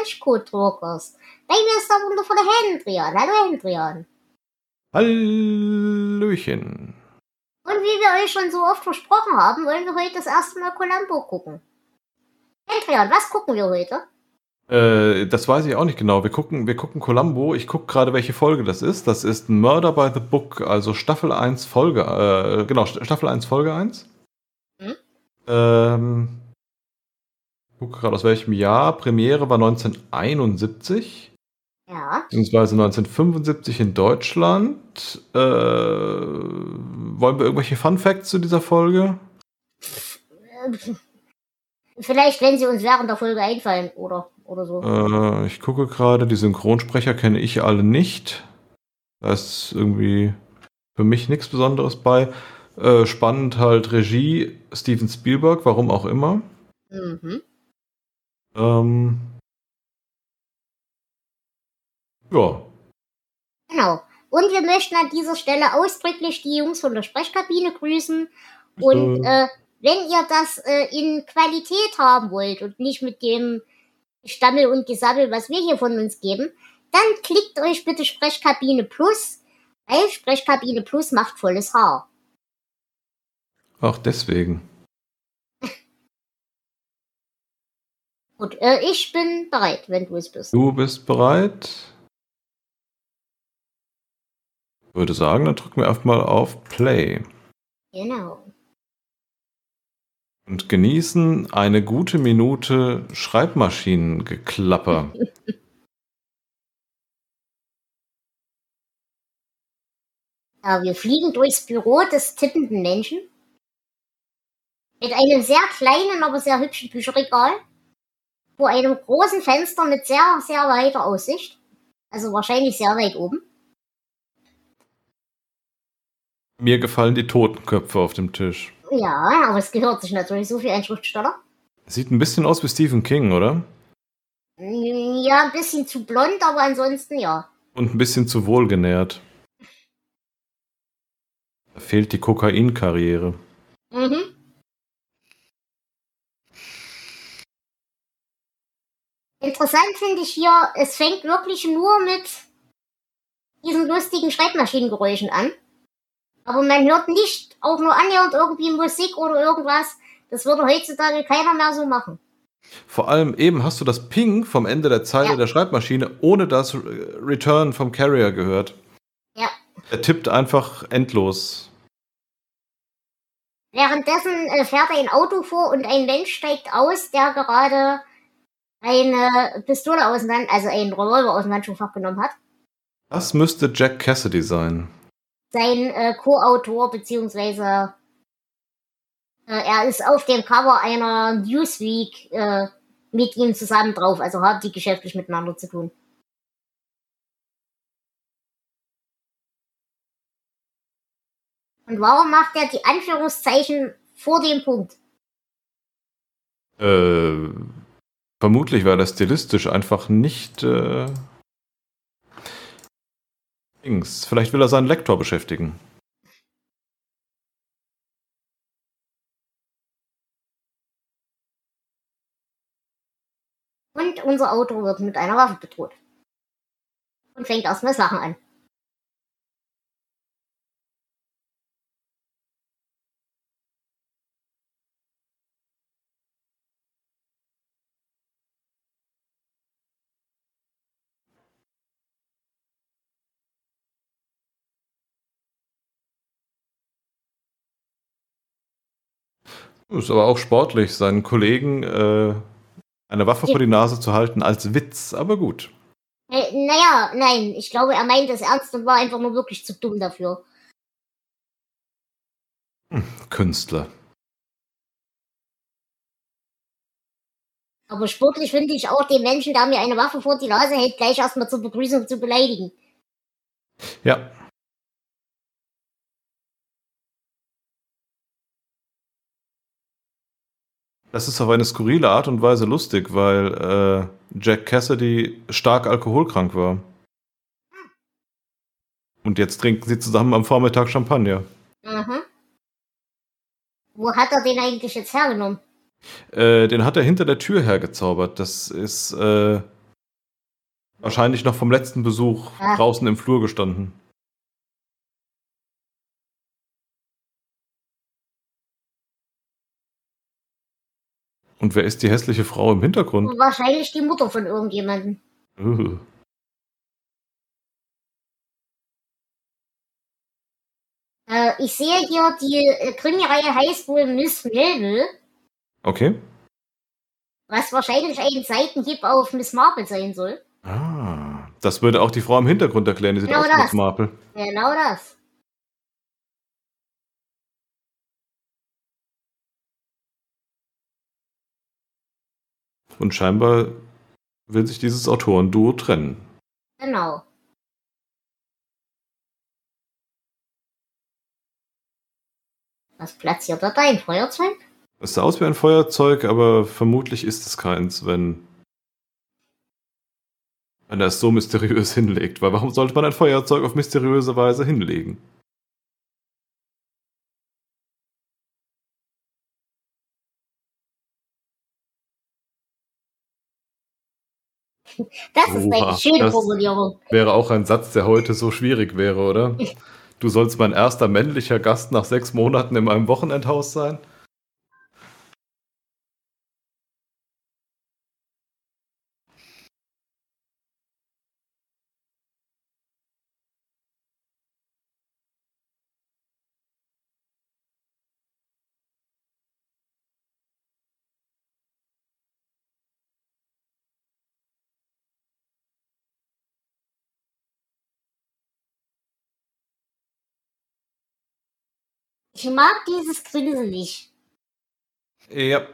bei den Trenchcoat Talkers. Bei mir ist der wundervolle Hendrian. Hallo Hendrian. Hallöchen. Und wie wir euch schon so oft versprochen haben, wollen wir heute das erste Mal Columbo gucken. Hendrian, was gucken wir heute? Äh, das weiß ich auch nicht genau. Wir gucken, wir gucken Columbo. Ich gucke gerade, welche Folge das ist. Das ist Murder by the Book, also Staffel 1, Folge, äh, genau, Staffel 1, Folge 1. Hm? Ähm, gucke gerade aus welchem Jahr. Premiere war 1971. Ja. Beziehungsweise 1975 in Deutschland. Äh, wollen wir irgendwelche Fun Facts zu dieser Folge? Vielleicht, wenn sie uns während der Folge einfallen, oder, oder so. Äh, ich gucke gerade, die Synchronsprecher kenne ich alle nicht. Da ist irgendwie für mich nichts Besonderes bei. Äh, spannend halt Regie Steven Spielberg, warum auch immer. Mhm. Ähm, ja. Genau. Und wir möchten an dieser Stelle ausdrücklich die Jungs von der Sprechkabine grüßen. Und äh, wenn ihr das äh, in Qualität haben wollt und nicht mit dem Stammel und Gesammel, was wir hier von uns geben, dann klickt euch bitte Sprechkabine Plus, weil Sprechkabine Plus macht volles Haar. Ach, deswegen. Gut, äh, ich bin bereit, wenn du es bist. Du bist bereit? Ich würde sagen, dann drücken wir erstmal auf Play. Genau. Und genießen eine gute Minute Schreibmaschinengeklapper. ja, wir fliegen durchs Büro des tippenden Menschen. Mit einem sehr kleinen, aber sehr hübschen Bücherregal vor einem großen Fenster mit sehr, sehr weiter Aussicht. Also wahrscheinlich sehr weit oben. Mir gefallen die Totenköpfe auf dem Tisch. Ja, aber es gehört sich natürlich so für einen Schriftsteller. Sieht ein bisschen aus wie Stephen King, oder? Ja, ein bisschen zu blond, aber ansonsten ja. Und ein bisschen zu wohlgenährt. Da fehlt die Kokainkarriere. Mhm. Interessant finde ich hier, es fängt wirklich nur mit diesen lustigen Schreibmaschinengeräuschen an. Aber man hört nicht auch nur annähernd irgendwie Musik oder irgendwas. Das würde heutzutage keiner mehr so machen. Vor allem eben hast du das Ping vom Ende der Zeile ja. der Schreibmaschine ohne das Return vom Carrier gehört. Ja. Er tippt einfach endlos. Währenddessen äh, fährt ein Auto vor und ein Mensch steigt aus, der gerade eine Pistole aus dem also einen Revolver aus dem Handschuhfach genommen hat. Das müsste Jack Cassidy sein. Sein äh, Co-Autor, beziehungsweise äh, er ist auf dem Cover einer Newsweek äh, mit ihm zusammen drauf, also haben die geschäftlich miteinander zu tun. Und warum macht er die Anführungszeichen vor dem Punkt? Äh, Vermutlich war das stilistisch einfach nicht. Äh, Dings. Vielleicht will er seinen Lektor beschäftigen. Und unser Auto wird mit einer Waffe bedroht. Und fängt erstmal das Lachen an. Ist aber auch sportlich, seinen Kollegen äh, eine Waffe ja. vor die Nase zu halten als Witz, aber gut. Äh, naja, nein, ich glaube, er meint es ernst und war einfach nur wirklich zu dumm dafür. Hm, Künstler. Aber sportlich finde ich auch den Menschen, der mir eine Waffe vor die Nase hält, gleich erstmal zur Begrüßung zu beleidigen. Ja, Das ist auf eine skurrile Art und Weise lustig, weil äh, Jack Cassidy stark alkoholkrank war. Und jetzt trinken sie zusammen am Vormittag Champagner. Mhm. Wo hat er den eigentlich jetzt hergenommen? Äh, den hat er hinter der Tür hergezaubert. Das ist äh, wahrscheinlich noch vom letzten Besuch Ah. draußen im Flur gestanden. Und wer ist die hässliche Frau im Hintergrund? Wahrscheinlich die Mutter von irgendjemandem. Uh. Äh, ich sehe hier, die äh, Krimireihe heißt wohl Miss Melville, Okay. was wahrscheinlich ein Seitenhieb auf Miss Marple sein soll. Ah, das würde auch die Frau im Hintergrund erklären. Die sieht Genau aus wie das. Miss Marple. Genau das. Und scheinbar will sich dieses Autorenduo trennen. Genau. Was platziert er da? Ein Feuerzeug? Es sah aus wie ein Feuerzeug, aber vermutlich ist es keins, wenn, wenn er es so mysteriös hinlegt. Weil warum sollte man ein Feuerzeug auf mysteriöse Weise hinlegen? Das ist Oha, eine schöne das- Formulierung. Wäre auch ein Satz, der heute so schwierig wäre, oder? Du sollst mein erster männlicher Gast nach sechs Monaten in meinem Wochenendhaus sein? Ich mag dieses Grinsen nicht. Ja.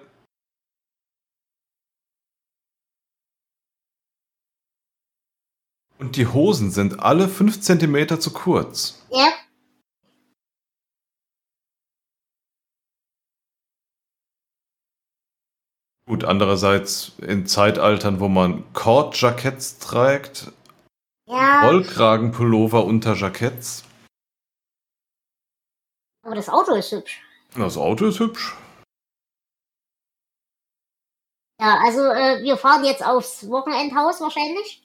Und die Hosen sind alle fünf Zentimeter zu kurz. Ja, Gut, andererseits in Zeitaltern, wo man Kordjacketts trägt, ja. Rollkragenpullover unter Jacketts. Aber das Auto ist hübsch. Das Auto ist hübsch. Ja, also äh, wir fahren jetzt aufs Wochenendhaus wahrscheinlich.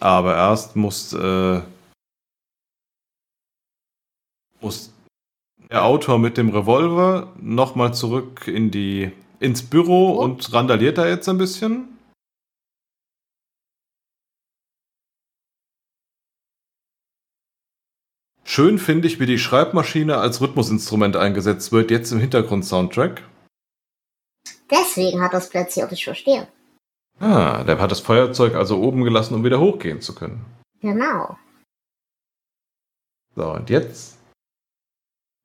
Aber erst muss, äh, muss der Autor mit dem Revolver nochmal zurück in die, ins Büro Oh. und randaliert da jetzt ein bisschen. Schön finde ich, wie die Schreibmaschine als Rhythmusinstrument eingesetzt wird, jetzt im Hintergrund-Soundtrack. Deswegen hat er es platziert, ich verstehe. Ah, der hat das Feuerzeug also oben gelassen, um wieder hochgehen zu können. Genau. So, und jetzt?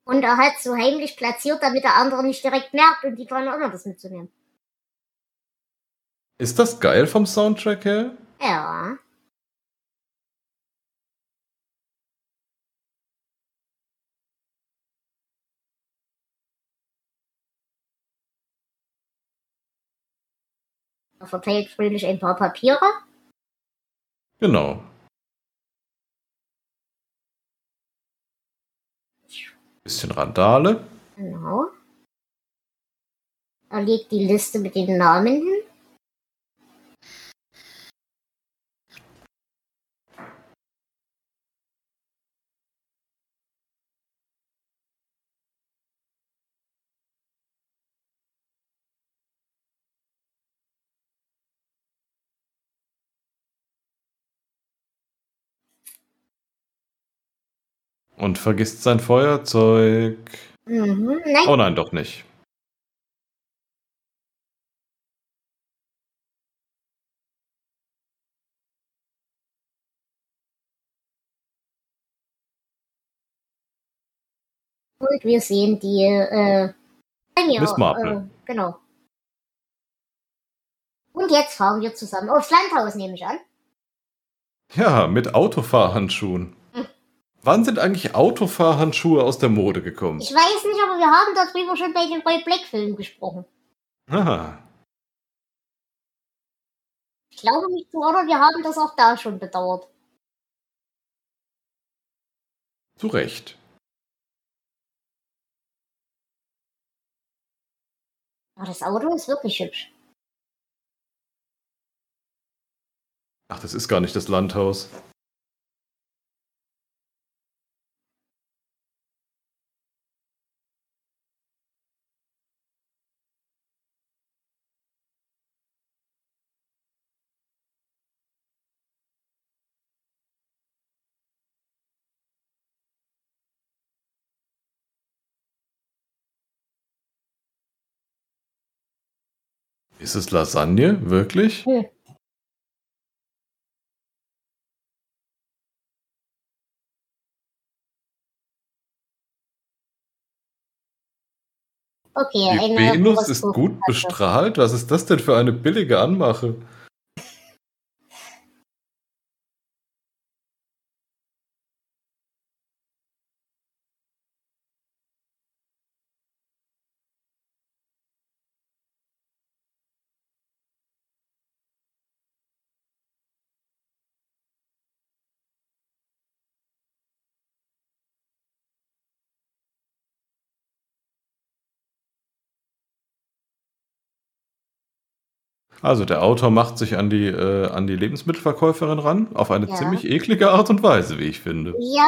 Und er hat so heimlich platziert, damit der andere nicht direkt merkt und die dran erinnert, das mitzunehmen. Ist das geil vom Soundtrack her? Ja. Verteilt fröhlich ein paar Papiere. Genau. Bisschen Randale. Genau. Er legt die Liste mit den Namen hin. Und vergisst sein Feuerzeug. Mhm. Nein, Oh nein, doch nicht. und wir sehen die äh, Premier, Miss Marple. Äh, genau. Und jetzt fahren wir zusammen aufs Landhaus, nehme ich an. Ja, mit Autofahrhandschuhen. Wann sind eigentlich Autofahrhandschuhe aus der Mode gekommen? Ich weiß nicht, aber wir haben darüber schon bei den Roy Black-Filmen gesprochen. Aha. Ich glaube nicht zu, oder wir haben das auch da schon bedauert. Zu Recht. Aber das Auto ist wirklich hübsch. Ach, das ist gar nicht das Landhaus. Ist es Lasagne? Wirklich? Hm. Okay, Die eine Venus ist gut bestrahlt? Was ist das denn für eine billige Anmache? Also der Autor macht sich an die, äh, an die Lebensmittelverkäuferin ran, auf eine Ja. ziemlich eklige Art und Weise, wie ich finde. Ja,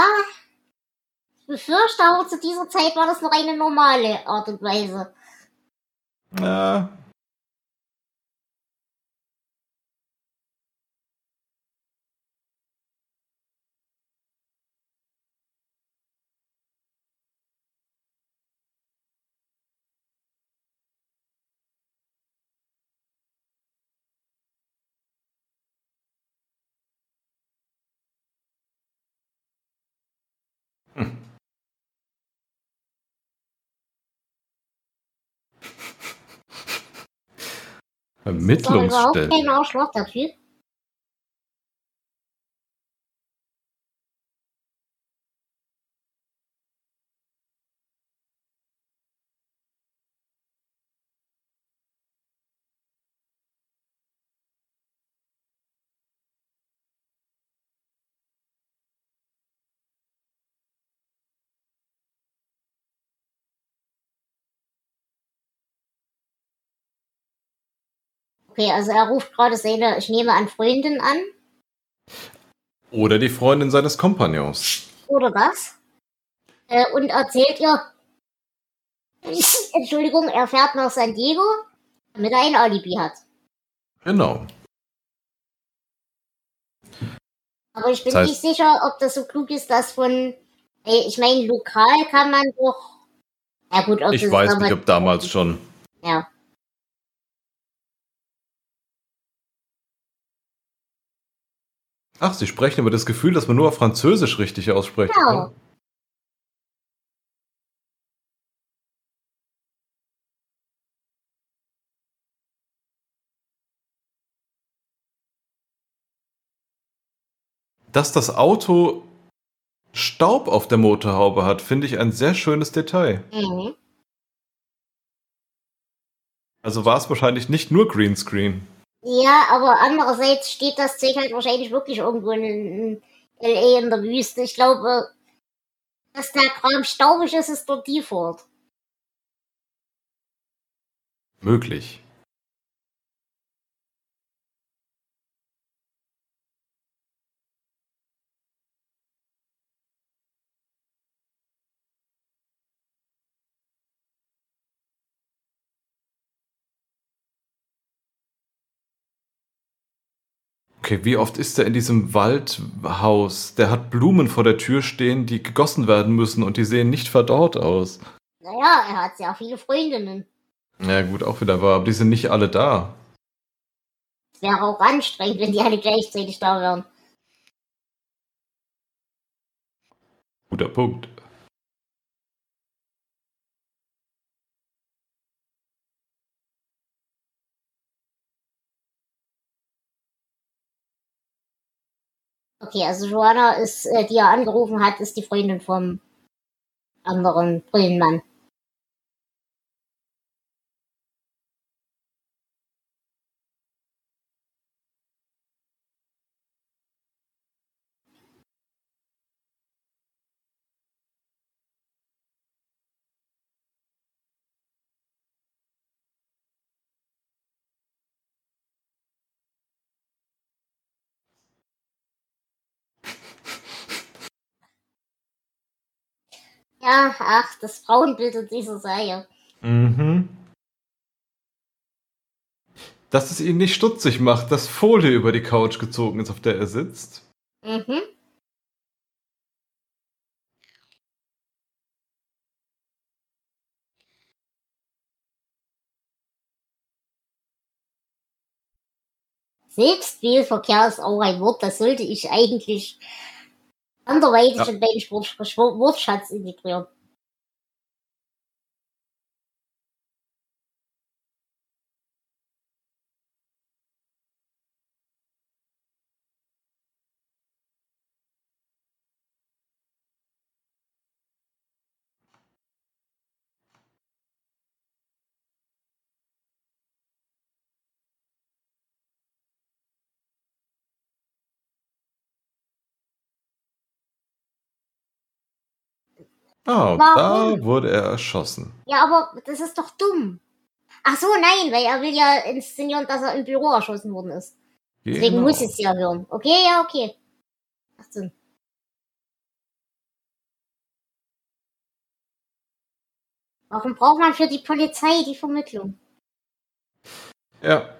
ich befürchte, aber zu dieser Zeit war das noch eine normale Art und Weise. Ja, Das ist aber überhaupt Ermittlungsstelle. kein Arschloch, der Okay, also er ruft gerade seine, ich nehme an, Freundin an. Oder die Freundin seines Kompagnons. Oder das. Äh, und erzählt ihr, Entschuldigung, er fährt nach San Diego, damit er ein Alibi hat. Genau. Aber ich bin Das heißt- nicht sicher, ob das so klug ist, dass von, ey, ich meine, lokal kann man doch, ja gut, ob Ich weiß nicht, ob damals schon. Ja. Ach, Sie sprechen über das Gefühl, dass man nur auf Französisch richtig aussprechen Genau. kann. Dass das Auto Staub auf der Motorhaube hat, finde ich ein sehr schönes Detail. Mhm. Also war es wahrscheinlich nicht nur Greenscreen. Ja, aber andererseits steht das Zeug halt wahrscheinlich wirklich irgendwo in, in L.A. in der Wüste. Ich glaube, dass der Kram staubig ist, ist dort Default. Möglich. Okay, wie oft ist er in diesem Waldhaus? Der hat Blumen vor der Tür stehen, die gegossen werden müssen und die sehen nicht verdorrt aus. Naja, er hat sehr viele Freundinnen. Ja, gut, auch wieder wahr, aber die sind nicht alle da. Es wäre auch anstrengend, wenn die alle gleichzeitig da wären. Guter Punkt. Okay, also Joanna ist, äh, die er angerufen hat, ist die Freundin vom anderen Brillenmann. Ja, ach, das Frauenbild in dieser Serie. Mhm. Dass es ihn nicht stutzig macht, dass Folie über die Couch gezogen ist, auf der er sitzt. Mhm. Selbstwählverkehr ist auch ein Wort, das sollte ich eigentlich Anderweitig ja. in Baseball-Watch hat es integriert. Ah, Warum? da wurde er erschossen. Ja, aber das ist doch dumm. Ach so, nein, weil er will ja inszenieren, dass er im Büro erschossen worden ist. Genau. Deswegen muss ich es ja hören. Okay, ja, okay. Macht Sinn. Warum braucht man für die Polizei die Vermittlung? Ja.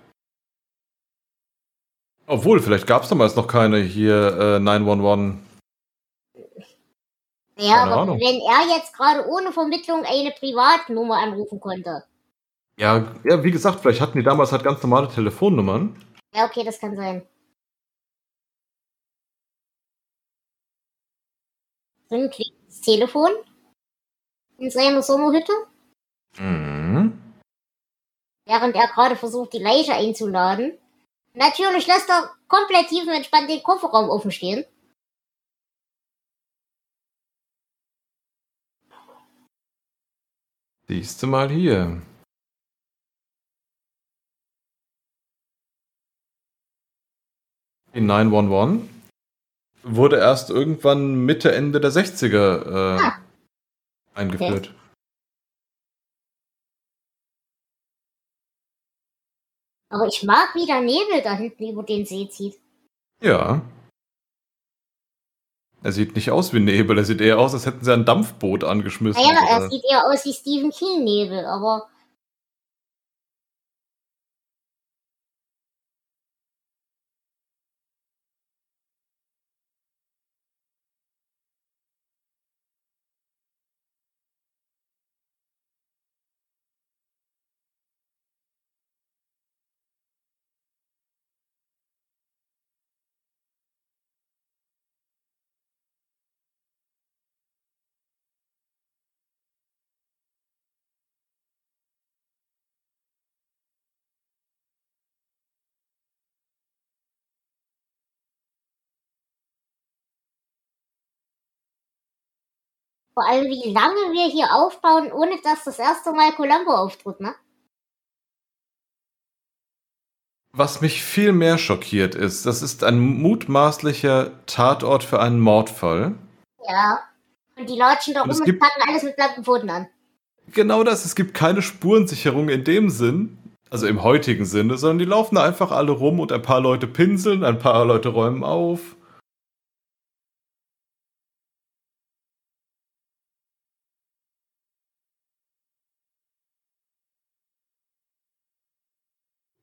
Obwohl, vielleicht gab es damals noch keine hier äh, 911 ja, Keine aber Ahnung. wenn er jetzt gerade ohne Vermittlung eine Privatnummer anrufen konnte. Ja, ja, wie gesagt, vielleicht hatten die damals halt ganz normale Telefonnummern. Ja, okay, das kann sein. Sind das Telefon in seiner Sommerhütte? Mhm. Während er gerade versucht, die Leiche einzuladen. Natürlich lässt er komplett tiefenentspannt den Kofferraum offen stehen. Siehst du mal hier. Die 911 wurde erst irgendwann Mitte, Ende der 60er äh, ah. eingeführt. Aber ich mag, wie der Nebel da hinten über den See zieht. Ja. Er sieht nicht aus wie Nebel, er sieht eher aus, als hätten sie ein Dampfboot angeschmissen. Ja, naja, er sieht eher aus wie Stephen King Nebel, aber. Vor allem, wie lange wir hier aufbauen, ohne dass das erste Mal Columbo auftritt, ne? Was mich viel mehr schockiert ist, das ist ein mutmaßlicher Tatort für einen Mordfall. Ja. Und die latschen da rum und, und packen alles mit blanken Pfoten an. Genau das, es gibt keine Spurensicherung in dem Sinn, also im heutigen Sinne, sondern die laufen da einfach alle rum und ein paar Leute pinseln, ein paar Leute räumen auf.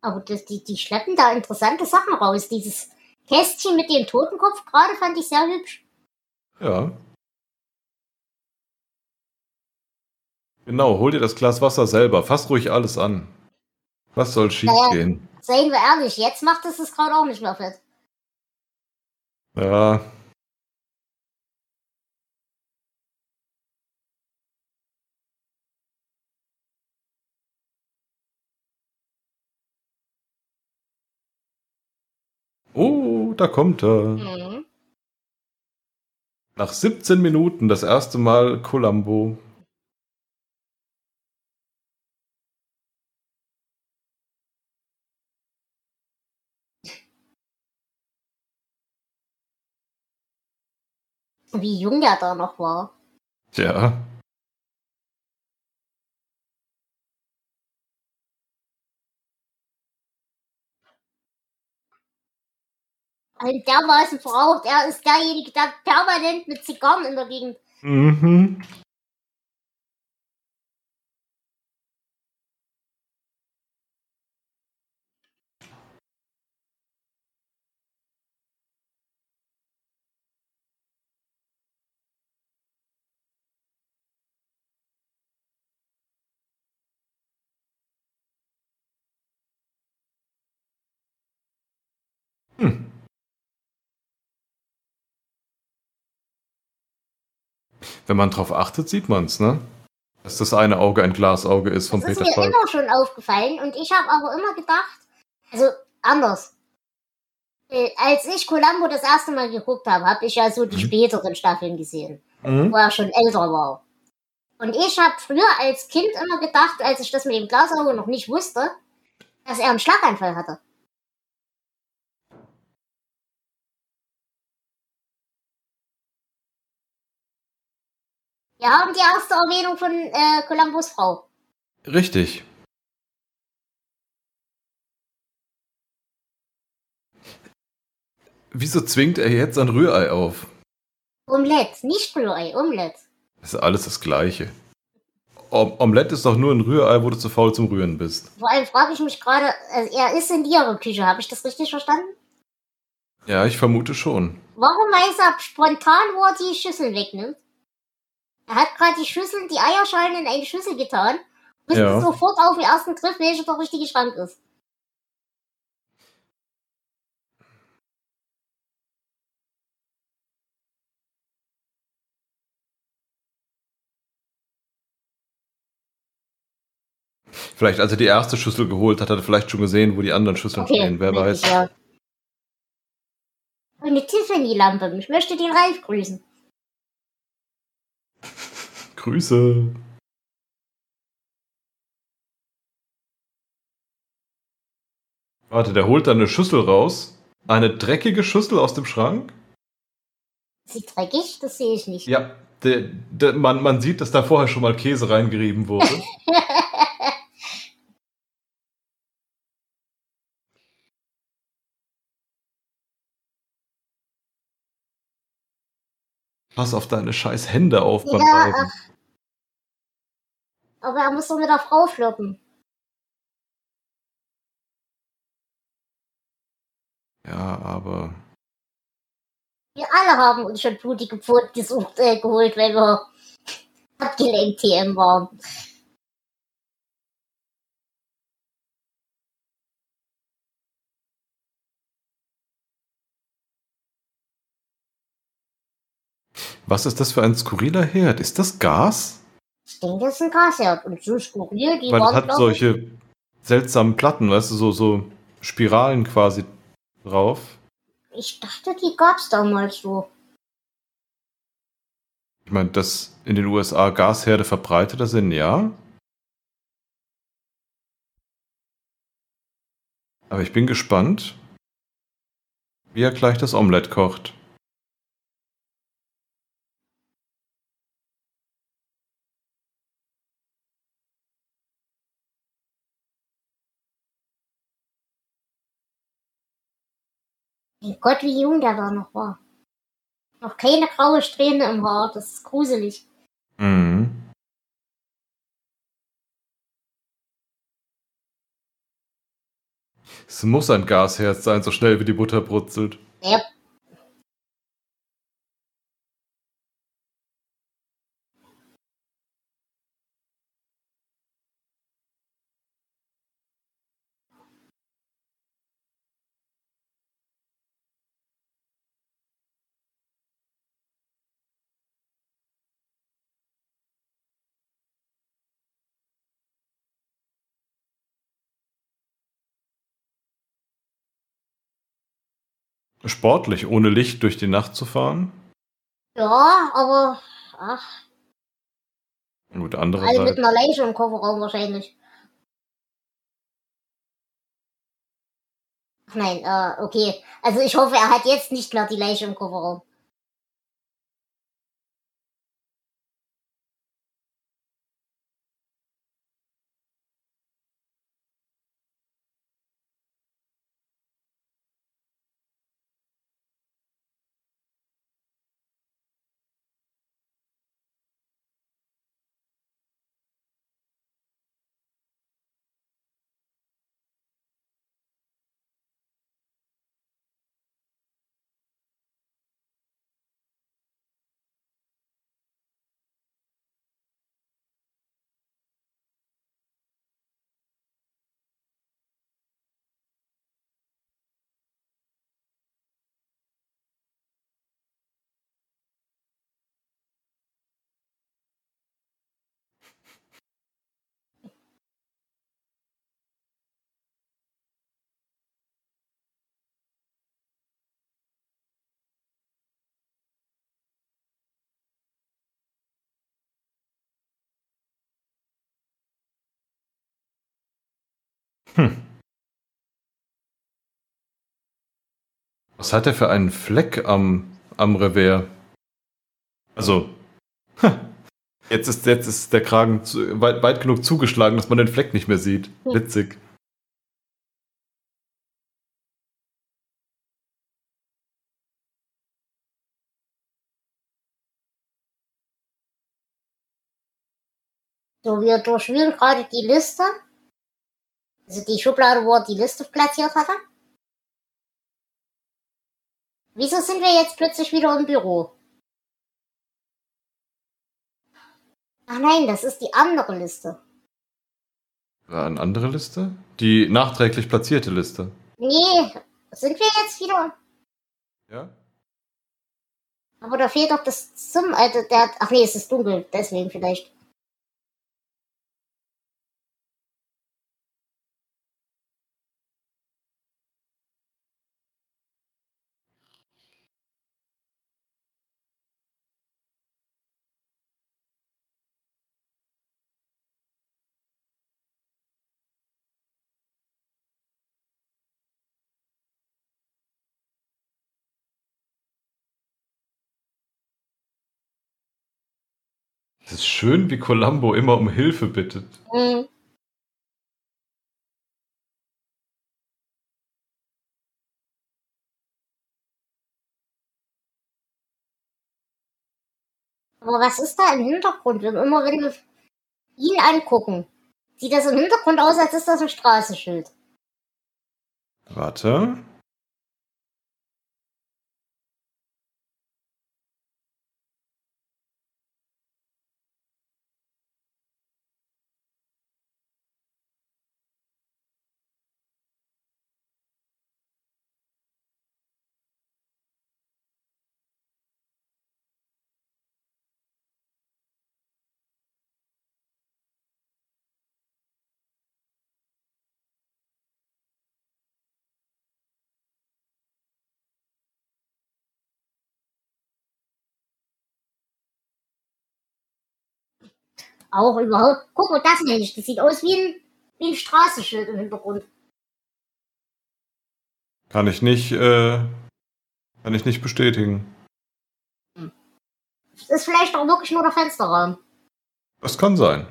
Aber das, die, die schleppen da interessante Sachen raus. Dieses Kästchen mit dem Totenkopf gerade fand ich sehr hübsch. Ja. Genau, hol dir das Glas Wasser selber. Fass ruhig alles an. Was soll schief naja, gehen? Seien wir ehrlich, jetzt macht es es gerade auch nicht mehr fett. Ja, Oh, da kommt er. Mhm. Nach 17 Minuten das erste Mal Columbo. Wie jung der da noch war. Tja. Halt dermaßen verraucht. Er ist derjenige, der permanent mit Zigarren in der Gegend. Mhm. Wenn man drauf achtet, sieht man es, ne? Dass das eine Auge ein Glasauge ist von Das ist Peter mir Falk. immer schon aufgefallen und ich habe aber immer gedacht, also anders. Äh, als ich Columbo das erste Mal geguckt habe, habe ich ja so die Mhm. späteren Staffeln gesehen, Mhm. wo er schon älter war. Und ich habe früher als Kind immer gedacht, als ich das mit dem Glasauge noch nicht wusste, dass er einen Schlaganfall hatte. Wir haben die erste Erwähnung von äh, Columbus Frau. Richtig. Wieso zwingt er jetzt ein Rührei auf? Omelette, nicht Rührei, Omelette. Das ist alles das Gleiche. Om Omelette ist doch nur ein Rührei, wo du zu faul zum Rühren bist. Vor allem frage ich mich gerade, also er ist in ihrer Küche, habe ich das richtig verstanden? Ja, ich vermute schon. Warum weiß er spontan, wo er die Schüssel wegnimmt? Er hat gerade die Schüssel, die Eierschalen in eine Schüssel getan, wusste Ja. sofort auf den ersten Griff, welcher der richtige Schrank ist. Vielleicht, als er die erste Schüssel geholt hat, hat er vielleicht schon gesehen, wo die anderen Schüsseln Okay, stehen. Wer weiß. Ja. Eine Tiffany-Lampe. Ich möchte den Ralf grüßen. Grüße. Warte, der holt dann eine Schüssel raus. Eine dreckige Schüssel aus dem Schrank? Ist sie dreckig? Das sehe ich nicht. Ja, der, der, man, man sieht, dass da vorher schon mal Käse reingerieben wurde. Pass auf deine scheiß Hände auf beim Ja, Reiben. Aber er muss doch mit der Frau flirten. Ja, aber. Wir alle haben uns schon blutige Pfoten gesucht, äh, geholt, wenn wir abgelenkt TM waren. Was ist das für ein skurriler Herd? Ist das Gas? Ich denke, das ist ein Gasherd. Und so skurril, die Weil es waren, hat solche seltsamen Platten, weißt du, so, so Spiralen quasi drauf. ich, ich dachte, die gab's damals so. Ich meine, dass in den USA Gasherde verbreiteter sind, ja. Aber ich bin gespannt, wie er gleich das Omelett kocht. Gott, wie jung der da noch war. Noch keine graue Strähne im Haar, das ist gruselig. Mhm. Es muss ein Gasherd sein, so schnell wie die Butter brutzelt. Ja, Sportlich, ohne Licht durch die Nacht zu fahren. ja aber ach, Gut, alle mit andererseits. einer Leiche im Kofferraum wahrscheinlich. Ach nein, äh, okay. Also ich hoffe, er hat jetzt nicht mehr die Leiche im Kofferraum. Hm. Was hat er für einen Fleck am, am Revers? Also, jetzt ist, jetzt ist der Kragen zu, weit, weit genug zugeschlagen, dass man den Fleck nicht mehr sieht. Witzig. So, wir durchwühlen gerade die Liste. Also die Schublade, wo er die Liste platziert hatte. Wieso sind wir jetzt plötzlich wieder im Büro? Ach nein, das ist die andere Liste. War eine andere Liste? Die nachträglich platzierte Liste. Nee, sind wir jetzt wieder? Ja? Aber da fehlt doch das zum, also der, ach nee, es ist dunkel, deswegen vielleicht. Es ist schön, wie Columbo immer um Hilfe bittet. Mhm. Aber was ist da im Hintergrund? Wenn immer wenn wir ihn angucken, sieht das im Hintergrund aus, als ist das ein Straßenschild. Warte. Auch überhaupt. Guck mal, das nicht. Das sieht aus wie ein, wie ein Straßenschild im Hintergrund. Kann ich nicht, äh, kann ich nicht bestätigen. Das ist vielleicht auch wirklich nur der Fensterraum. Das kann sein.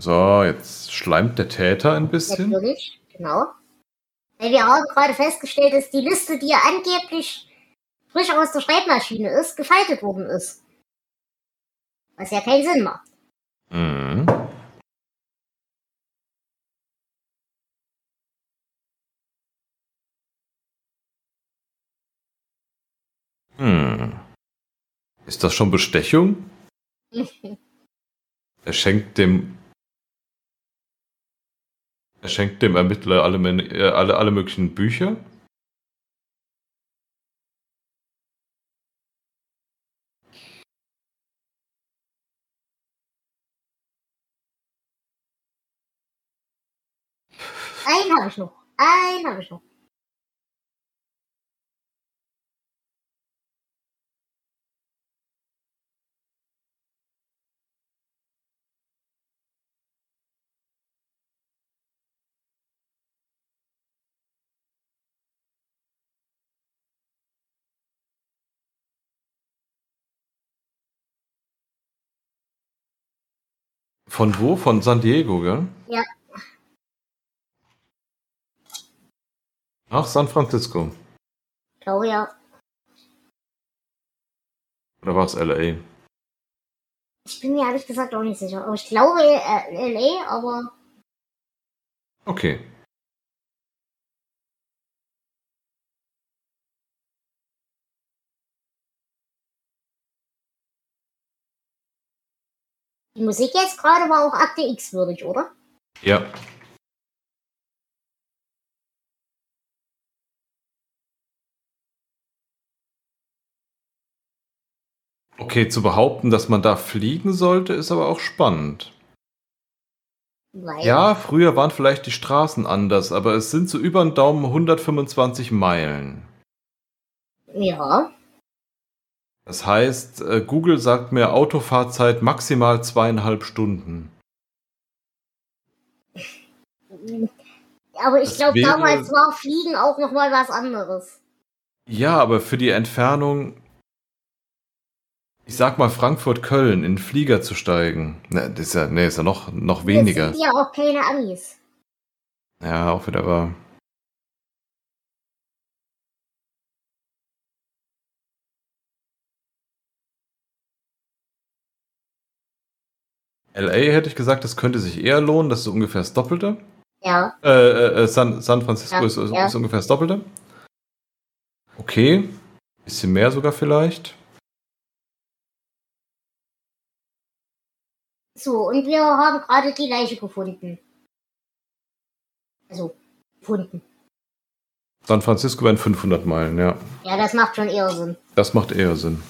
So, jetzt schleimt der Täter ein bisschen. Natürlich, genau. Weil wir haben gerade festgestellt, dass die Liste, die ja angeblich frisch aus der Schreibmaschine ist, gefaltet worden ist. Was ja keinen Sinn macht. Mhm. Hm. Ist das schon Bestechung? Er schenkt dem. Er schenkt dem Ermittler alle, äh, alle, alle möglichen Bücher. Einen habe ich noch. Einen habe ich noch. Von wo? Von San Diego, gell? Ja. Ach, San Francisco. Ich glaube ja. Oder war es LA? Ich bin mir ehrlich gesagt auch nicht sicher. Aber ich glaube äh, LA, aber Okay. Die Musik jetzt gerade war auch Akte X würdig, oder? Ja. Okay, zu behaupten, dass man da fliegen sollte, ist aber auch spannend. Weil, Ja, früher waren vielleicht die Straßen anders, aber es sind so über den Daumen 125 Meilen. ja. Das heißt, äh, Google sagt mir Autofahrzeit maximal zweieinhalb Stunden. Aber ich glaube, damals war Fliegen auch noch mal was anderes. Ja, aber für die Entfernung, ich sag mal Frankfurt-Köln in den Flieger zu steigen, ne, das ist ja, nee, ist ja noch, noch weniger. Das sind ja auch keine Amis. Ja, auch wieder wahr. LA hätte ich gesagt, das könnte sich eher lohnen, das ist ungefähr das Doppelte. Ja. Äh, äh, äh, San, San Francisco Ja, ist, ist, ja. ist ungefähr das Doppelte. Okay, bisschen mehr sogar vielleicht. So, und wir haben gerade die Leiche gefunden. Also, gefunden. San Francisco wären 500 Meilen, ja. Ja, das macht schon eher Sinn. Das macht eher Sinn.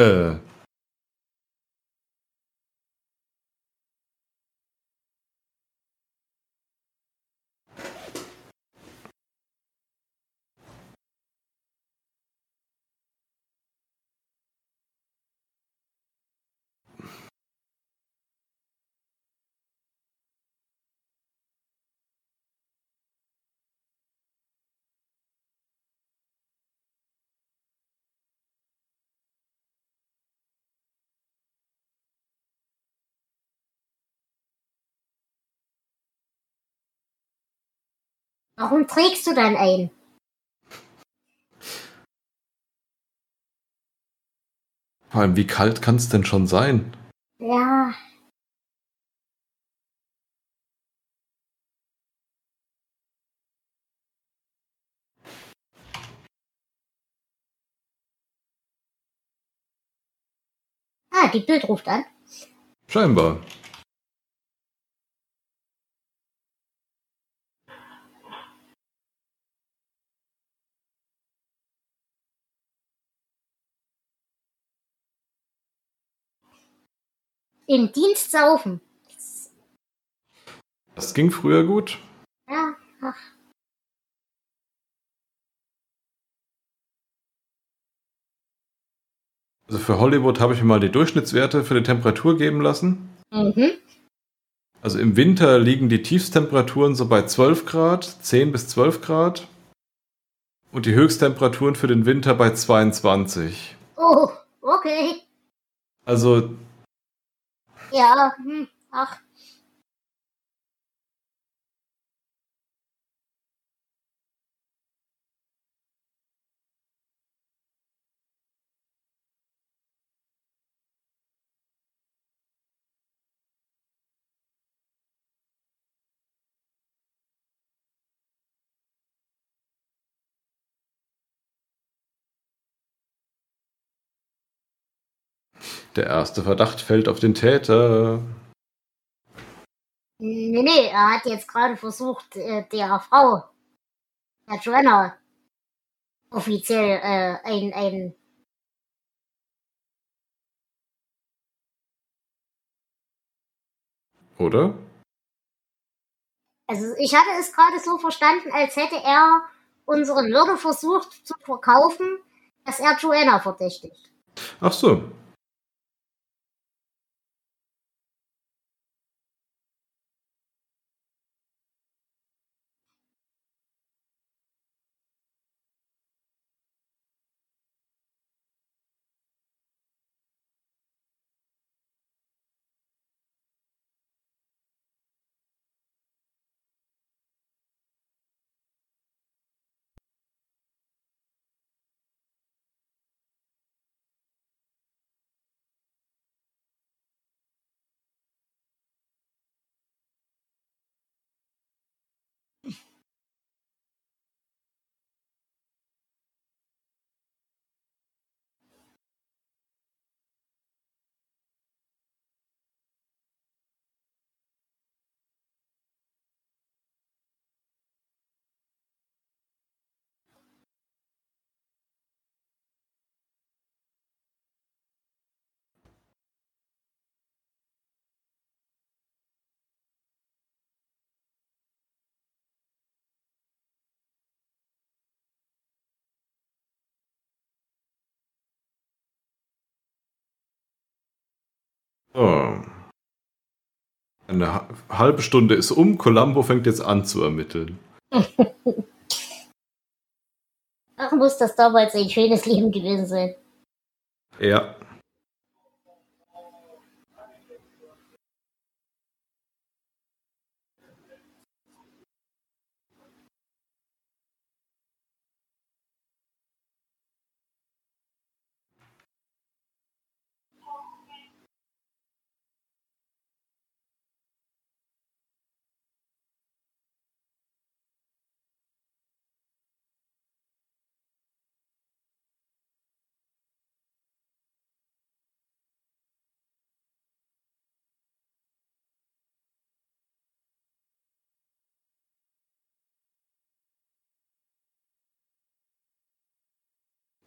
Äh. Warum trägst du dann ein? Vor allem, wie kalt kann es denn schon sein? Ja. Ah, die Bild ruft an. Scheinbar. Im Dienst saufen. Das ging früher gut. Ja, ach. Also für Hollywood habe ich mir mal die Durchschnittswerte für die Temperatur geben lassen. Mhm. Also im Winter liegen die Tiefstemperaturen so bei 12 Grad, 10 bis 12 Grad. Und die Höchsttemperaturen für den Winter bei 22. Oh, okay. Also Ja, hm, ach. Der erste Verdacht fällt auf den Täter. Nee, nee, er hat jetzt gerade versucht, äh, der Frau, der Joanna, offiziell äh, ein, ein Oder? Also ich hatte es gerade so verstanden, als hätte er unseren Mörder versucht zu verkaufen, dass er Joanna verdächtigt. Ach so. Oh. Eine halbe Stunde ist um, Columbo fängt jetzt an zu ermitteln. Ach, muss das damals ein schönes Leben gewesen sein. Ja.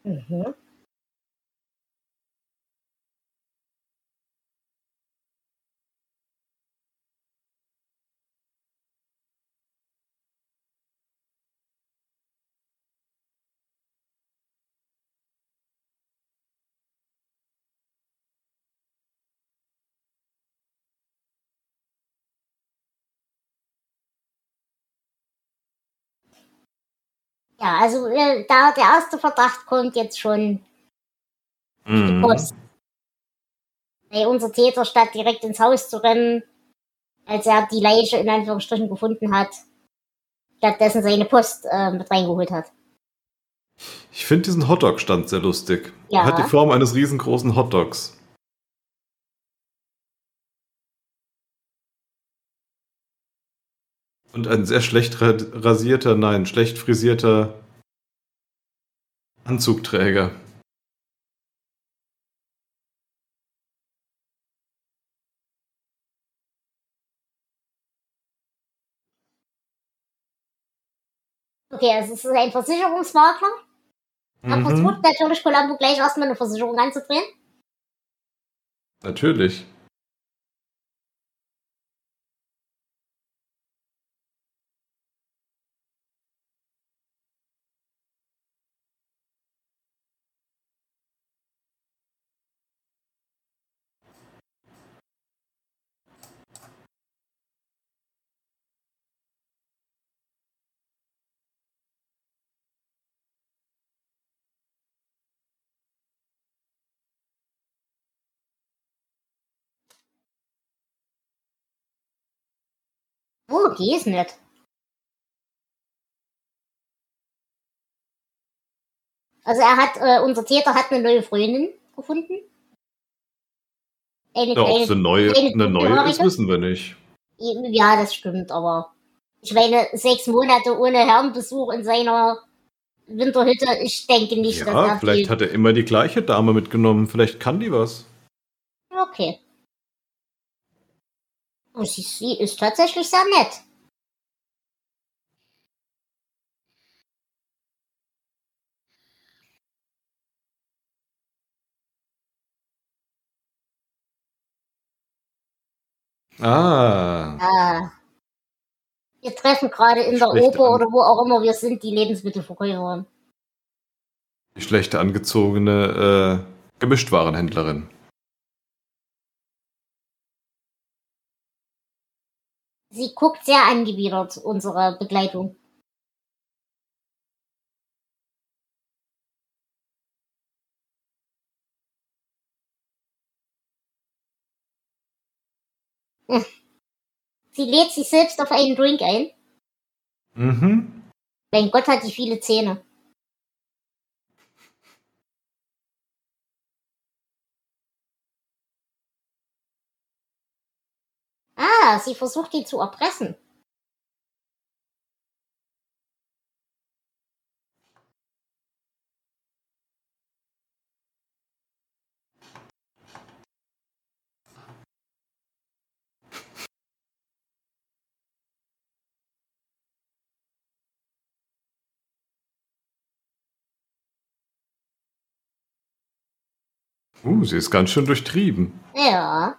Mhm. Ja, also äh, da der erste Verdacht kommt jetzt schon die Mhm. Post. Weil unser Täter statt direkt ins Haus zu rennen, als er die Leiche in Anführungsstrichen gefunden hat, stattdessen seine Post äh, mit reingeholt hat. Ich finde diesen Hotdog-Stand sehr lustig. Ja. Er hat die Form eines riesengroßen Hotdogs. Und ein sehr schlecht ra- rasierter, nein, schlecht frisierter Anzugträger. Okay, also es ist ein Versicherungsmakler. Er Mhm, versucht natürlich Columbo gleich erstmal eine Versicherung anzudrehen. natürlich. Oh, die ist nett. Also er hat, äh, unser Täter hat eine neue Freundin gefunden. Eine Ja, ob es kleine, eine neue, kleine eine neue ist, wissen wir nicht. Ja, das stimmt, aber ich meine, sechs Monate ohne Herrenbesuch in seiner Winterhütte, ich denke nicht, dass Ja, er vielleicht viel... hat er immer die gleiche Dame mitgenommen. Vielleicht kann die was. Okay. Und sie, ist tatsächlich sehr nett. Ah, Ah. Wir treffen gerade in der Schlecht Oper oder wo auch immer wir sind, die Lebensmittelverkäuferin. die schlechte angezogene äh, Gemischtwarenhändlerin. Sie guckt sehr angewidert, unsere Begleitung. Sie lädt sich selbst auf einen Drink ein. Mhm. Mein Gott hat die viele Zähne. Sie versucht ihn zu erpressen. Uh, sie ist ganz schön durchtrieben. Ja.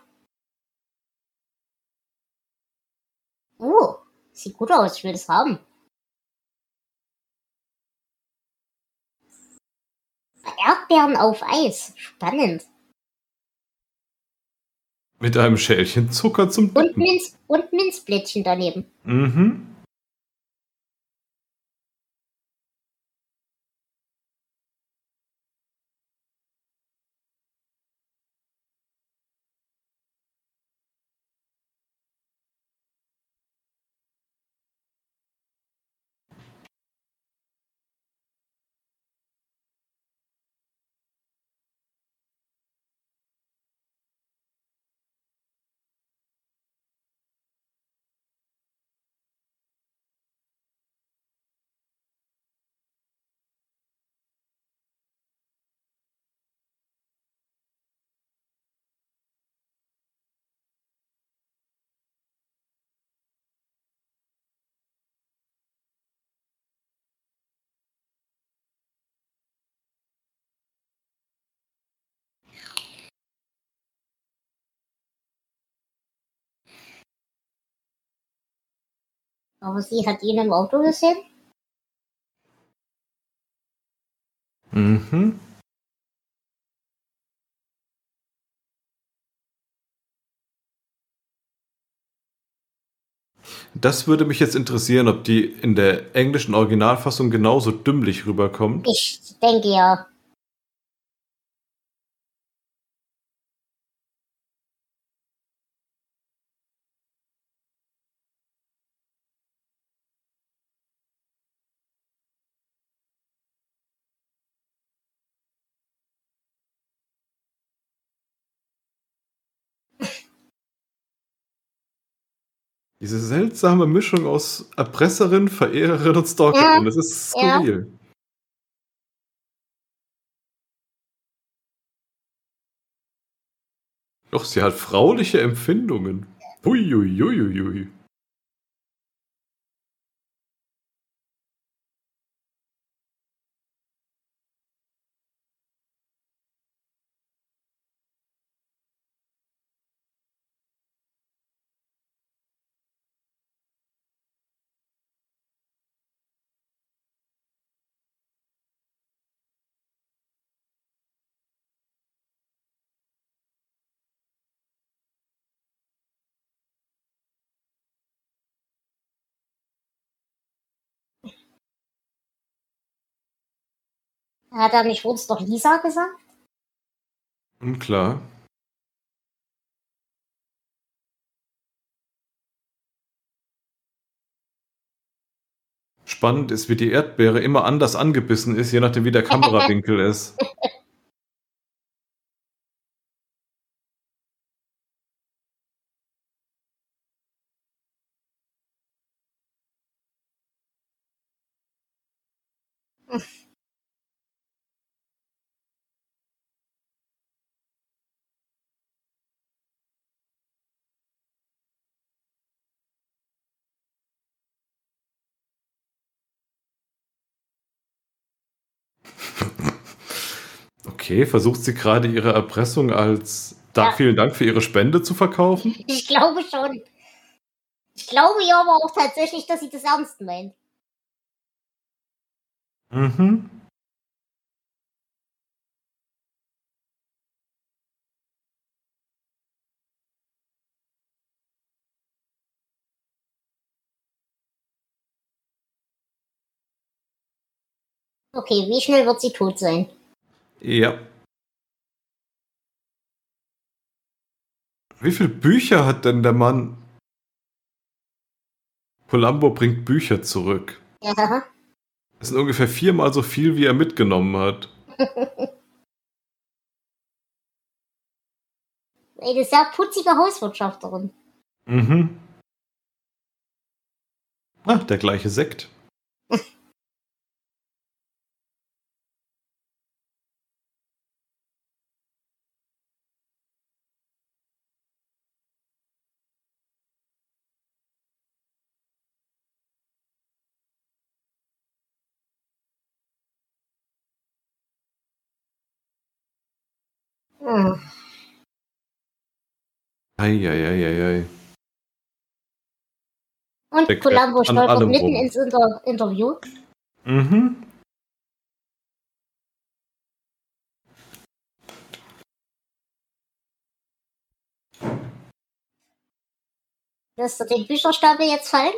Oh, sieht gut aus, ich will das haben. Erdbeeren auf Eis. Spannend. Mit einem Schälchen Zucker zum Und, Dippen. Minz, und Minzblättchen daneben. Mhm. Aber sie hat ihn im Auto gesehen. Mhm. Das würde mich jetzt interessieren, ob die in der englischen Originalfassung genauso dümmlich rüberkommt. Ich denke ja. Diese seltsame Mischung aus Erpresserin, Verehrerin und Stalkerin, Ja, das ist ja. skurril. Doch, sie hat frauliche Empfindungen. Huiuiuiui. Hat er nicht uns doch Lisa gesagt? Unklar. Spannend ist, wie die Erdbeere immer anders angebissen ist, je nachdem wie der Kamerawinkel ist. Okay, versucht sie gerade ihre Erpressung als da, Ja. vielen Dank für Ihre Spende zu verkaufen? Ich glaube schon. Ich glaube ja aber auch tatsächlich, dass sie das ernst meint. Mhm. Okay, wie schnell wird sie tot sein? Ja. Wie viele Bücher hat denn der Mann? Columbo bringt Bücher zurück. Ja. Das sind ungefähr viermal so viel, wie er mitgenommen hat. Eine sehr putzige Hauswirtschafterin. Mhm. Ah, der gleiche Sekt. Hm. Eieieiei. Und Steckt Columbo stolpert mitten rum. ins Inter Interview. Mhm. Lässt du den Bücherstapel jetzt fallen?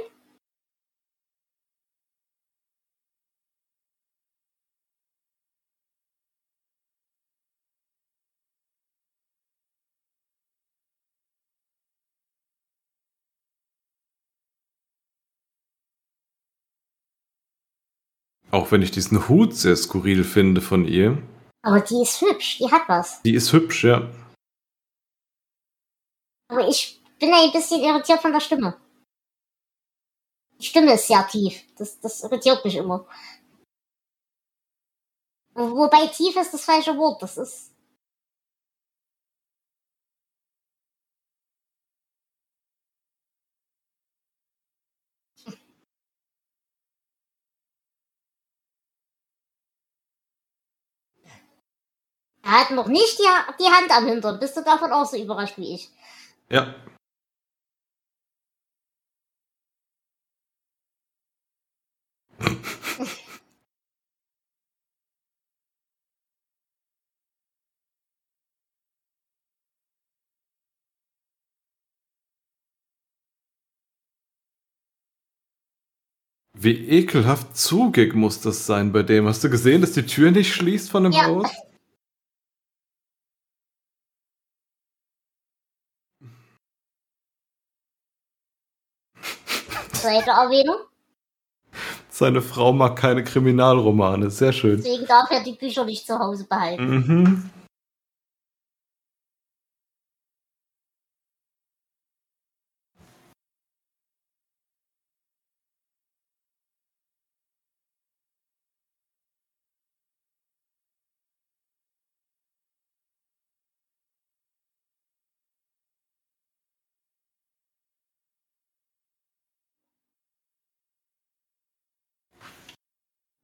Auch wenn ich diesen Hut sehr skurril finde von ihr. Aber die ist hübsch, die hat was. Die ist hübsch, ja. Aber ich bin ein bisschen irritiert von der Stimme. Die Stimme ist sehr tief. Das, das irritiert mich immer. Wobei tief ist das falsche Wort. Das ist. Er hat noch nicht die, die Hand am Hintern. Bist du davon auch so überrascht wie ich? Ja. Wie ekelhaft zugig muss das sein bei dem. Hast du gesehen, dass die Tür nicht schließt von dem Ja. Haus? Zweite Erwähnung. Seine Frau mag keine Kriminalromane. Sehr schön. Deswegen darf er die Bücher nicht zu Hause behalten. Mhm.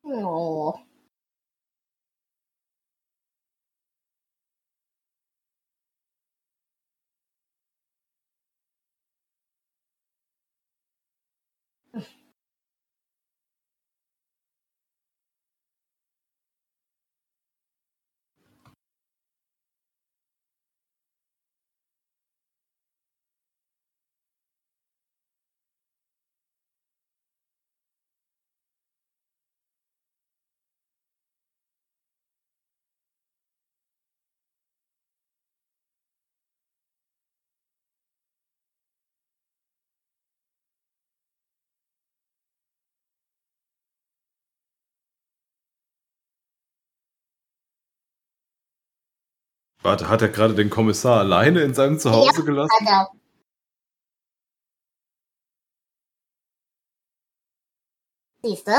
Oh. Warte, hat er gerade den Kommissar alleine in seinem Zuhause Ja, gelassen? Hat er. Siehst du?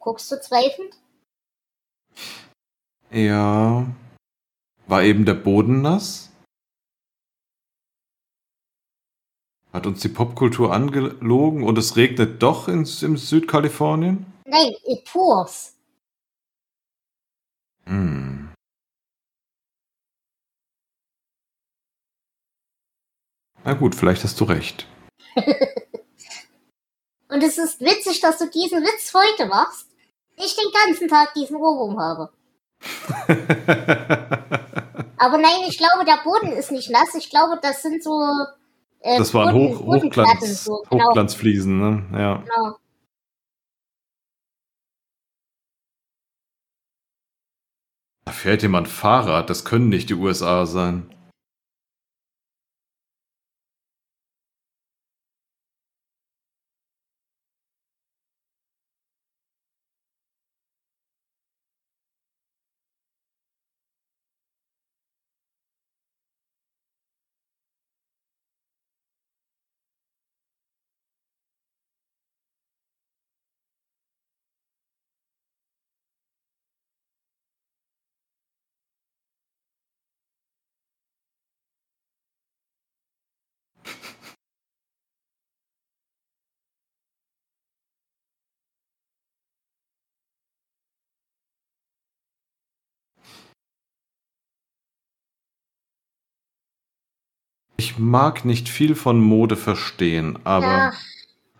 Guckst du zweifelnd? Ja. War eben der Boden nass? Hat uns die Popkultur angelogen und es regnet doch in, in Südkalifornien? Nein, it pours. Hm. Na gut, vielleicht hast du recht. Und es ist witzig, dass du diesen Witz heute machst. Ich den ganzen Tag diesen Ohrwurm habe. Aber nein, ich glaube, der Boden ist nicht nass. Ich glaube, das sind so. Äh, das waren Boden- Hoch, Hochglanz, so, genau, Hochglanzfliesen, ne? Ja. genau. Da fährt jemand Fahrrad, das können nicht die USA sein. Ich mag nicht viel von Mode verstehen, aber Ja,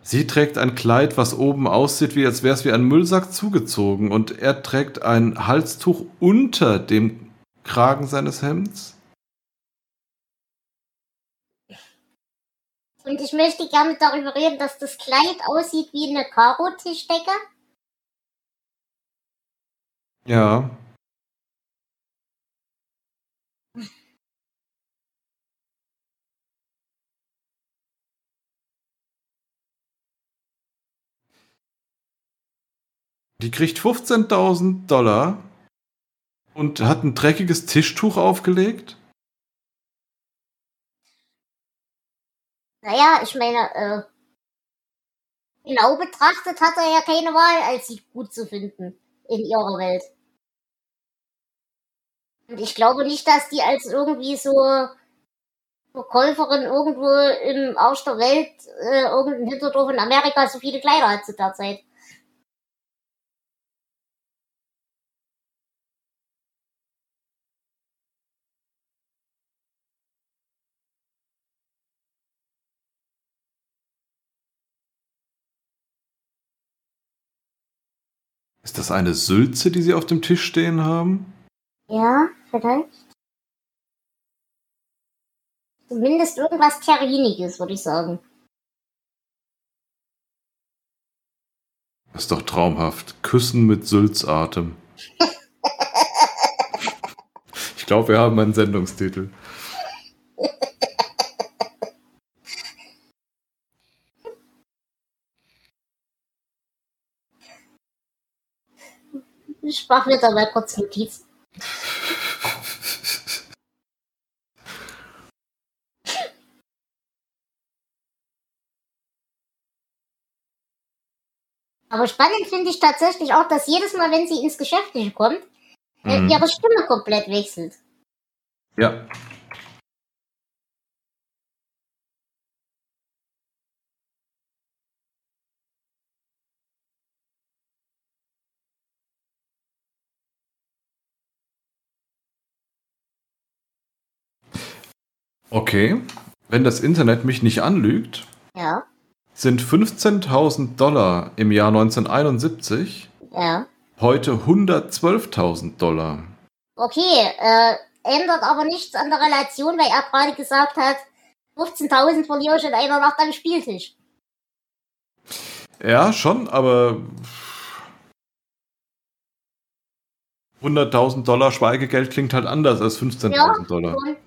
sie trägt ein Kleid, was oben aussieht, wie als wäre es wie ein Müllsack zugezogen, und er trägt ein Halstuch unter dem Kragen seines Hemds. und ich möchte gerne darüber reden, dass das Kleid aussieht wie eine Karo-Tischdecke. Ja. Die kriegt 15.000 Dollar und hat ein dreckiges Tischtuch aufgelegt. Naja, ich meine, äh, genau betrachtet hat er ja keine Wahl, als sie gut zu finden in ihrer Welt. Und ich glaube nicht, dass die als irgendwie so Verkäuferin irgendwo im Arsch der Welt, äh, irgendein Hinterdorf in Amerika so viele Kleider hat zu der Zeit. Das eine Sülze, die sie auf dem Tisch stehen haben? Ja, vielleicht. Zumindest irgendwas Terriniges, würde ich sagen. Das ist doch traumhaft. Küssen mit Sülzatem. ich glaube, wir haben einen Sendungstitel. Ich mache mir da mal kurz Notiz. Aber spannend finde ich tatsächlich auch, dass jedes Mal, wenn sie ins Geschäftliche kommt, äh, Mhm. ihre Stimme komplett wechselt. Ja. Okay. Wenn das Internet mich nicht anlügt, Ja, sind 15.000 Dollar im Jahr 1971 ja. heute 112.000 Dollar. Okay, äh, ändert aber nichts an der Relation, weil er gerade gesagt hat, 15.000 verliere ich in einer Nacht am Spieltisch. Ja, schon, aber 100.000 Dollar Schweigegeld klingt halt anders als 15.000 Dollar. Und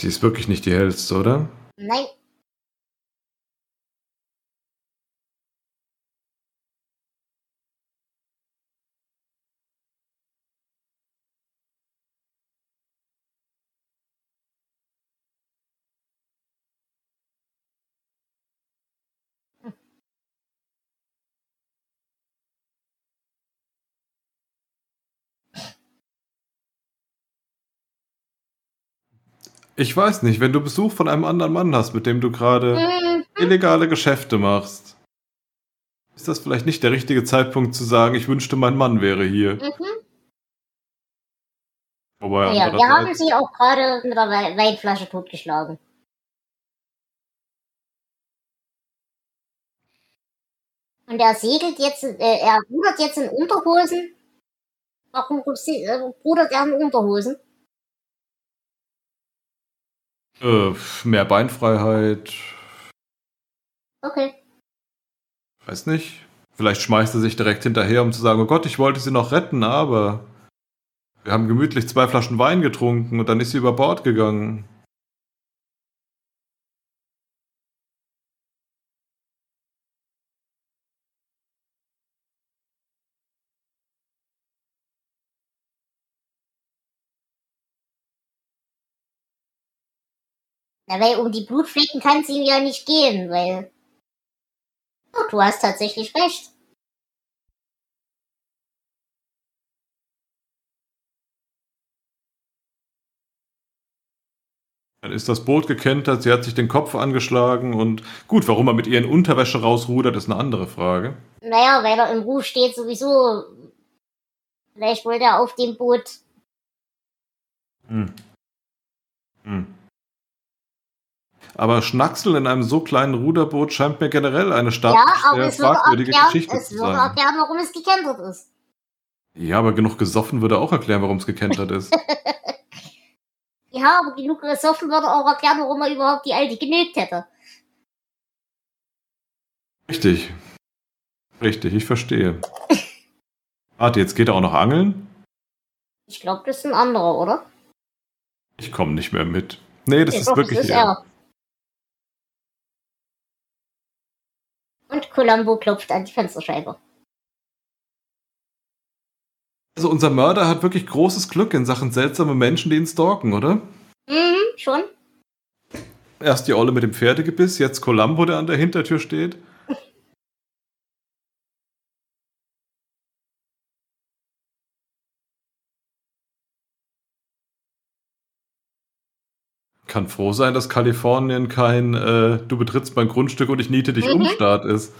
Sie ist wirklich nicht die hellste, oder? nein, Ich weiß nicht, wenn du Besuch von einem anderen Mann hast, mit dem du gerade hm, illegale Geschäfte machst, ist das vielleicht nicht der richtige Zeitpunkt zu sagen, ich wünschte, mein Mann wäre hier. mhm. Wobei, Ja, wir haben sie auch gerade mit der Wei- Weinflasche totgeschlagen. Und er segelt jetzt, äh, er rudert jetzt in Unterhosen. Warum äh, rudert er in Unterhosen? Äh, mehr Beinfreiheit, Okay. weiß nicht. Vielleicht schmeißt er sich direkt hinterher, um zu sagen, oh Gott, ich wollte sie noch retten, aber wir haben gemütlich zwei Flaschen Wein getrunken und dann ist sie über Bord gegangen. Ja, weil um die Blutflecken kann es ihm ja nicht gehen, weil. Oh, du hast tatsächlich recht. Dann ist das Boot gekentert, sie hat sich den Kopf angeschlagen und gut, warum er mit ihr in Unterwäsche rausrudert, ist eine andere Frage. Naja, weil er im Ruf steht sowieso. Vielleicht wollte er auf dem Boot. Hm. Hm. Aber Schnacksel in einem so kleinen Ruderboot scheint mir generell eine stark Ja, aber sehr es würde fragwürdige erklären, Geschichte es zu würde sein. erklären, warum es gekentert ist. Ja, aber genug gesoffen würde auch erklären, warum es gekentert ist. Ja, aber genug gesoffen würde auch erklären, warum er überhaupt die Alte genügt hätte. Richtig. Richtig, ich verstehe. Warte, jetzt geht er auch noch angeln? Ich glaube, das ist ein anderer, oder? Ich komme nicht mehr mit. Nee, das Ja, ist doch, wirklich das ist er. er. Und Columbo klopft an die Fensterscheibe. Also unser Mörder hat wirklich großes Glück in Sachen seltsame Menschen, die ihn stalken, oder? Mhm, schon. Erst die Olle mit dem Pferdegebiss, jetzt Columbo, der an der Hintertür steht. Kann froh sein, dass Kalifornien kein äh, Du betrittst mein Grundstück und ich niete dich Mhm. um Staat ist.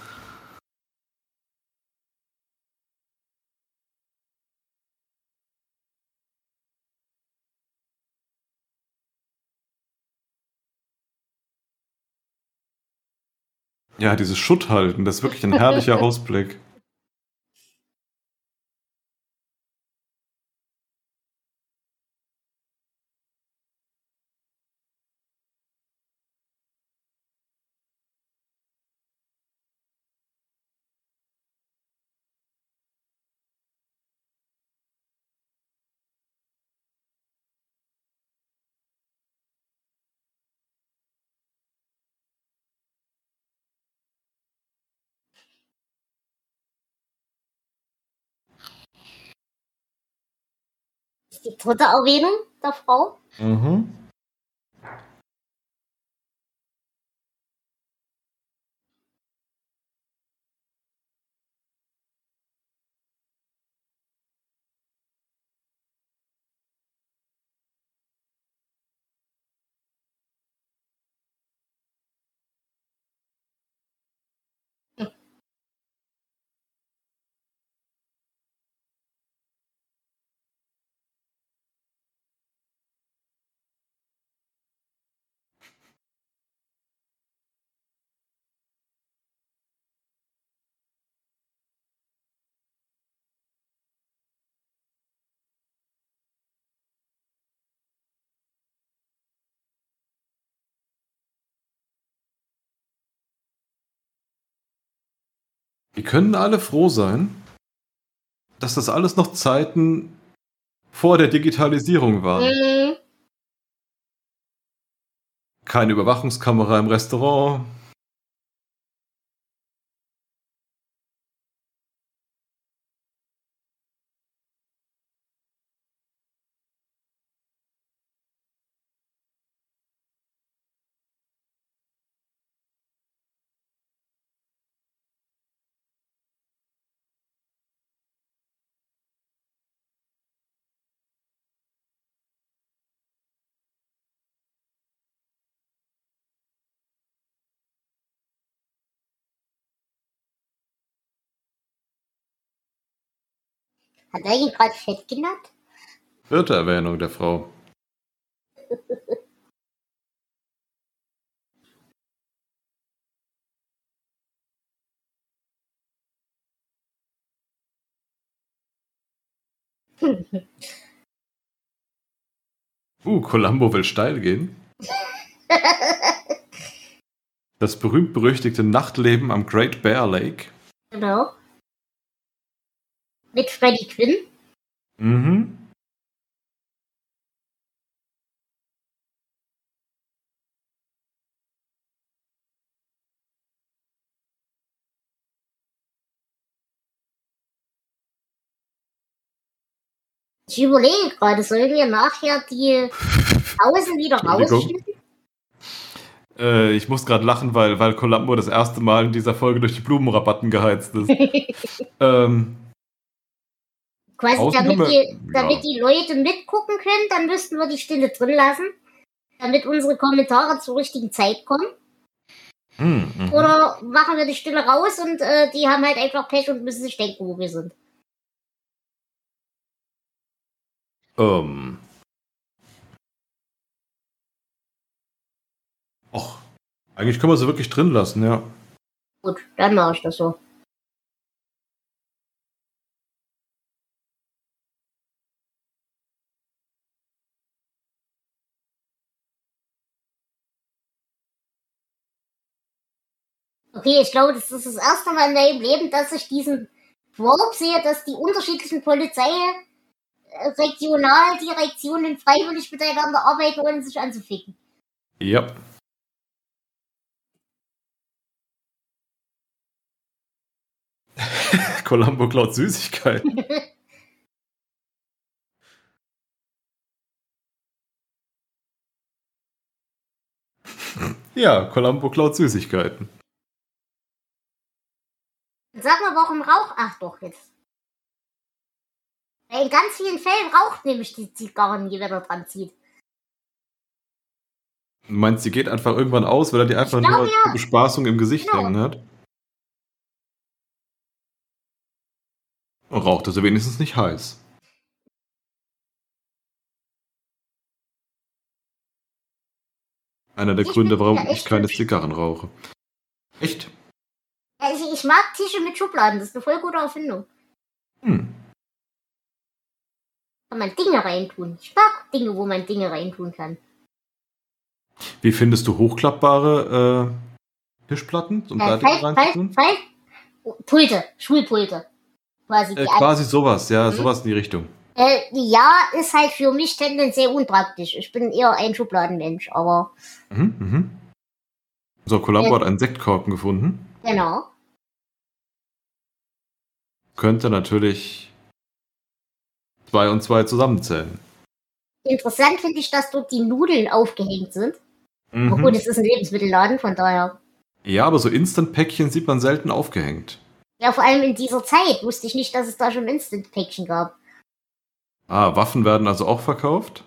Ja, dieses Schutthalten, das ist wirklich ein herrlicher Ausblick. Die dritte Erwähnung der Frau. Mhm. Wir können alle froh sein, dass das alles noch Zeiten vor der Digitalisierung waren. Mhm. Keine Überwachungskamera im Restaurant. Hat er ihn gerade fett genannt? Vierte Erwähnung der Frau. Uh, Columbo will steil gehen. Das berühmt-berüchtigte Nachtleben am Great Bear Lake. Genau. Mit Freddy Quinn. Mhm. Ich überlege gerade, sollen wir nachher die Pausen wieder rausschneiden? Äh, ich muss gerade lachen, weil, weil Columbo das erste Mal in dieser Folge durch die Blumenrabatten geheizt ist. ähm, Quasi, damit wir- die, damit ja. die Leute mitgucken können, dann müssten wir die Stille drin lassen. damit unsere Kommentare zur richtigen Zeit kommen. Hm, mhm. Oder machen wir die Stille raus und äh, die haben halt einfach Pech und müssen sich denken, wo wir sind. Ähm. Och, eigentlich können wir sie wirklich drin lassen, ja. Gut, dann mache ich das so. Okay, ich glaube, das ist das erste Mal in meinem Leben, dass ich diesen Trope sehe, dass die unterschiedlichen Polizeiregionaldirektionen freiwillig miteinander arbeiten, ohne sich anzuficken. Ja. Columbo klaut Süßigkeiten. ja, Columbo klaut Süßigkeiten. Sag mal, warum raucht. Ach doch, jetzt. In ganz vielen Fällen raucht nämlich die Zigarren, die er da dran zieht. Du meinst, sie geht einfach irgendwann aus, weil er die einfach glaub, nur ja. Bespaßung im Gesicht Genau. hängen hat? Und raucht er sie wenigstens nicht heiß. Einer der Ich Gründe, warum ich keine. Zigarren rauche. Echt? Also ich mag Tische mit Schubladen, das ist eine voll gute Erfindung. Hm. Kann man Dinge reintun. Ich mag Dinge, wo man Dinge reintun kann. Wie findest du hochklappbare äh, Tischplatten, um da Äh, Dinge fall, fall, Pulte, Schulpulte. Quasi. Äh, quasi sowas, ja, Mhm. sowas in die Richtung. Äh, ja, ist halt für mich tendenziell unpraktisch. Ich bin eher ein Schubladenmensch, aber Mhm, mhm. So, Columbo Ja. hat einen Sektkorken gefunden. genau. Könnte natürlich zwei und zwei zusammenzählen. Interessant finde ich, dass dort die Nudeln aufgehängt sind. Mhm. Aber gut, es ist ein Lebensmittelladen, von daher. Ja, aber so Instant-Päckchen sieht man selten aufgehängt. Ja, vor allem in dieser Zeit wusste ich nicht, dass es da schon Instant-Päckchen gab. Ah, Waffen werden also auch verkauft?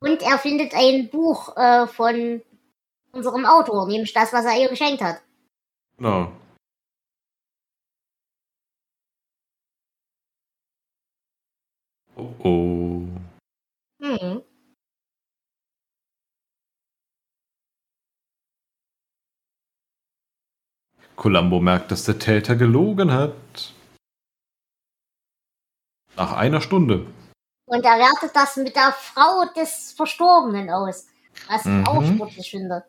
Und er findet ein Buch äh, von unserem Autor, nämlich das, was er ihr geschenkt hat. Genau. Oh oh. Hm. Columbo merkt, dass der Täter gelogen hat. Nach einer Stunde. Und er wertet das mit der Frau des Verstorbenen aus. Was ich Mhm. auch sportlich finde.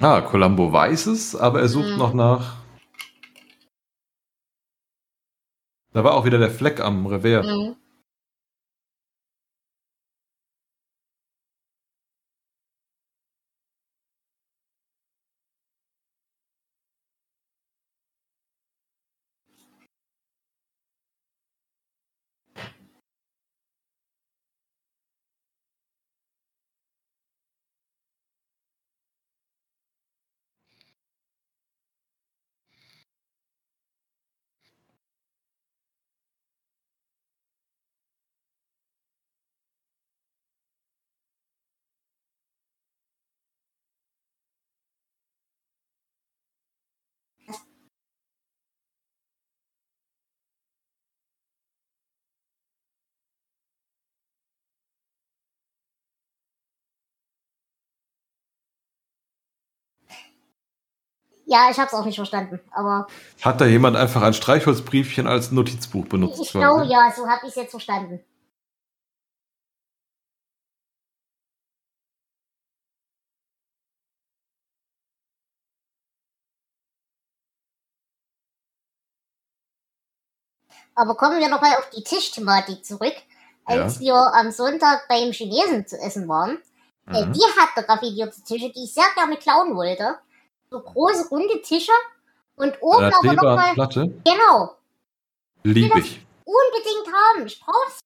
Ah, Columbo weiß es, aber er sucht Mhm. noch nach. Da war auch wieder der Fleck am Revers. Mhm. Ja, ich hab's auch nicht verstanden. Aber Hat da jemand einfach ein Streichholzbriefchen als Notizbuch benutzt? ich glaube, ja, so hab ich's jetzt verstanden. Aber kommen wir nochmal auf die Tischthematik zurück. Als wir am Sonntag beim Chinesen zu essen waren, äh, Mhm. die hatte raffinierte Tische, die ich sehr gerne klauen wollte. So große, runde Tische und oben Eine aber nochmal, Platte? genau, Lieb ich. unbedingt haben. Ich brauche es.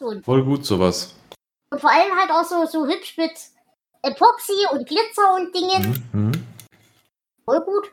Und Voll gut sowas. Und vor allem halt auch so, so hübsch mit Epoxy und Glitzer und Dingen. Mhm. Voll gut.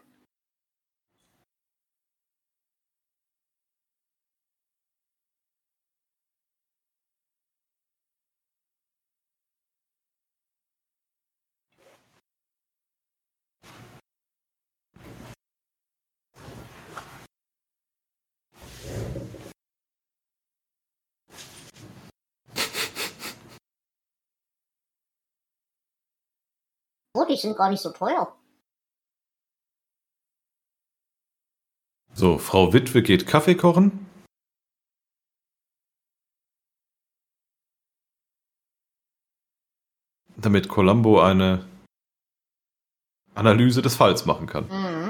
Oh, die sind gar nicht so teuer. So, Frau Witwe geht Kaffee kochen. Damit Columbo eine Analyse des Falls machen kann. Mhm.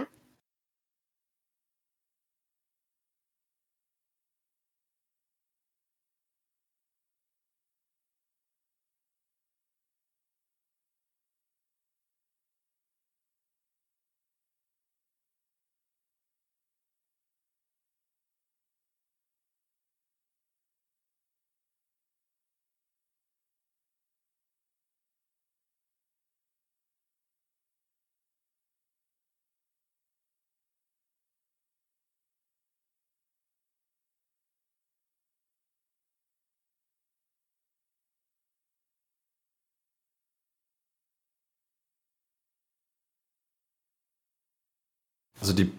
Also die,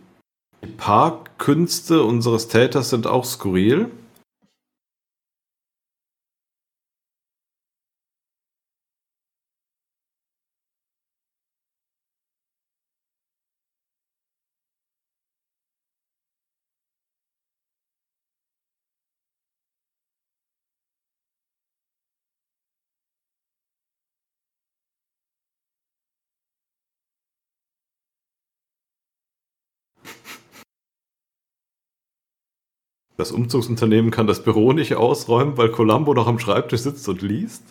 Parkkünste unseres Täters sind auch skurril. Das Umzugsunternehmen kann das Büro nicht ausräumen, weil Columbo noch am Schreibtisch sitzt und liest?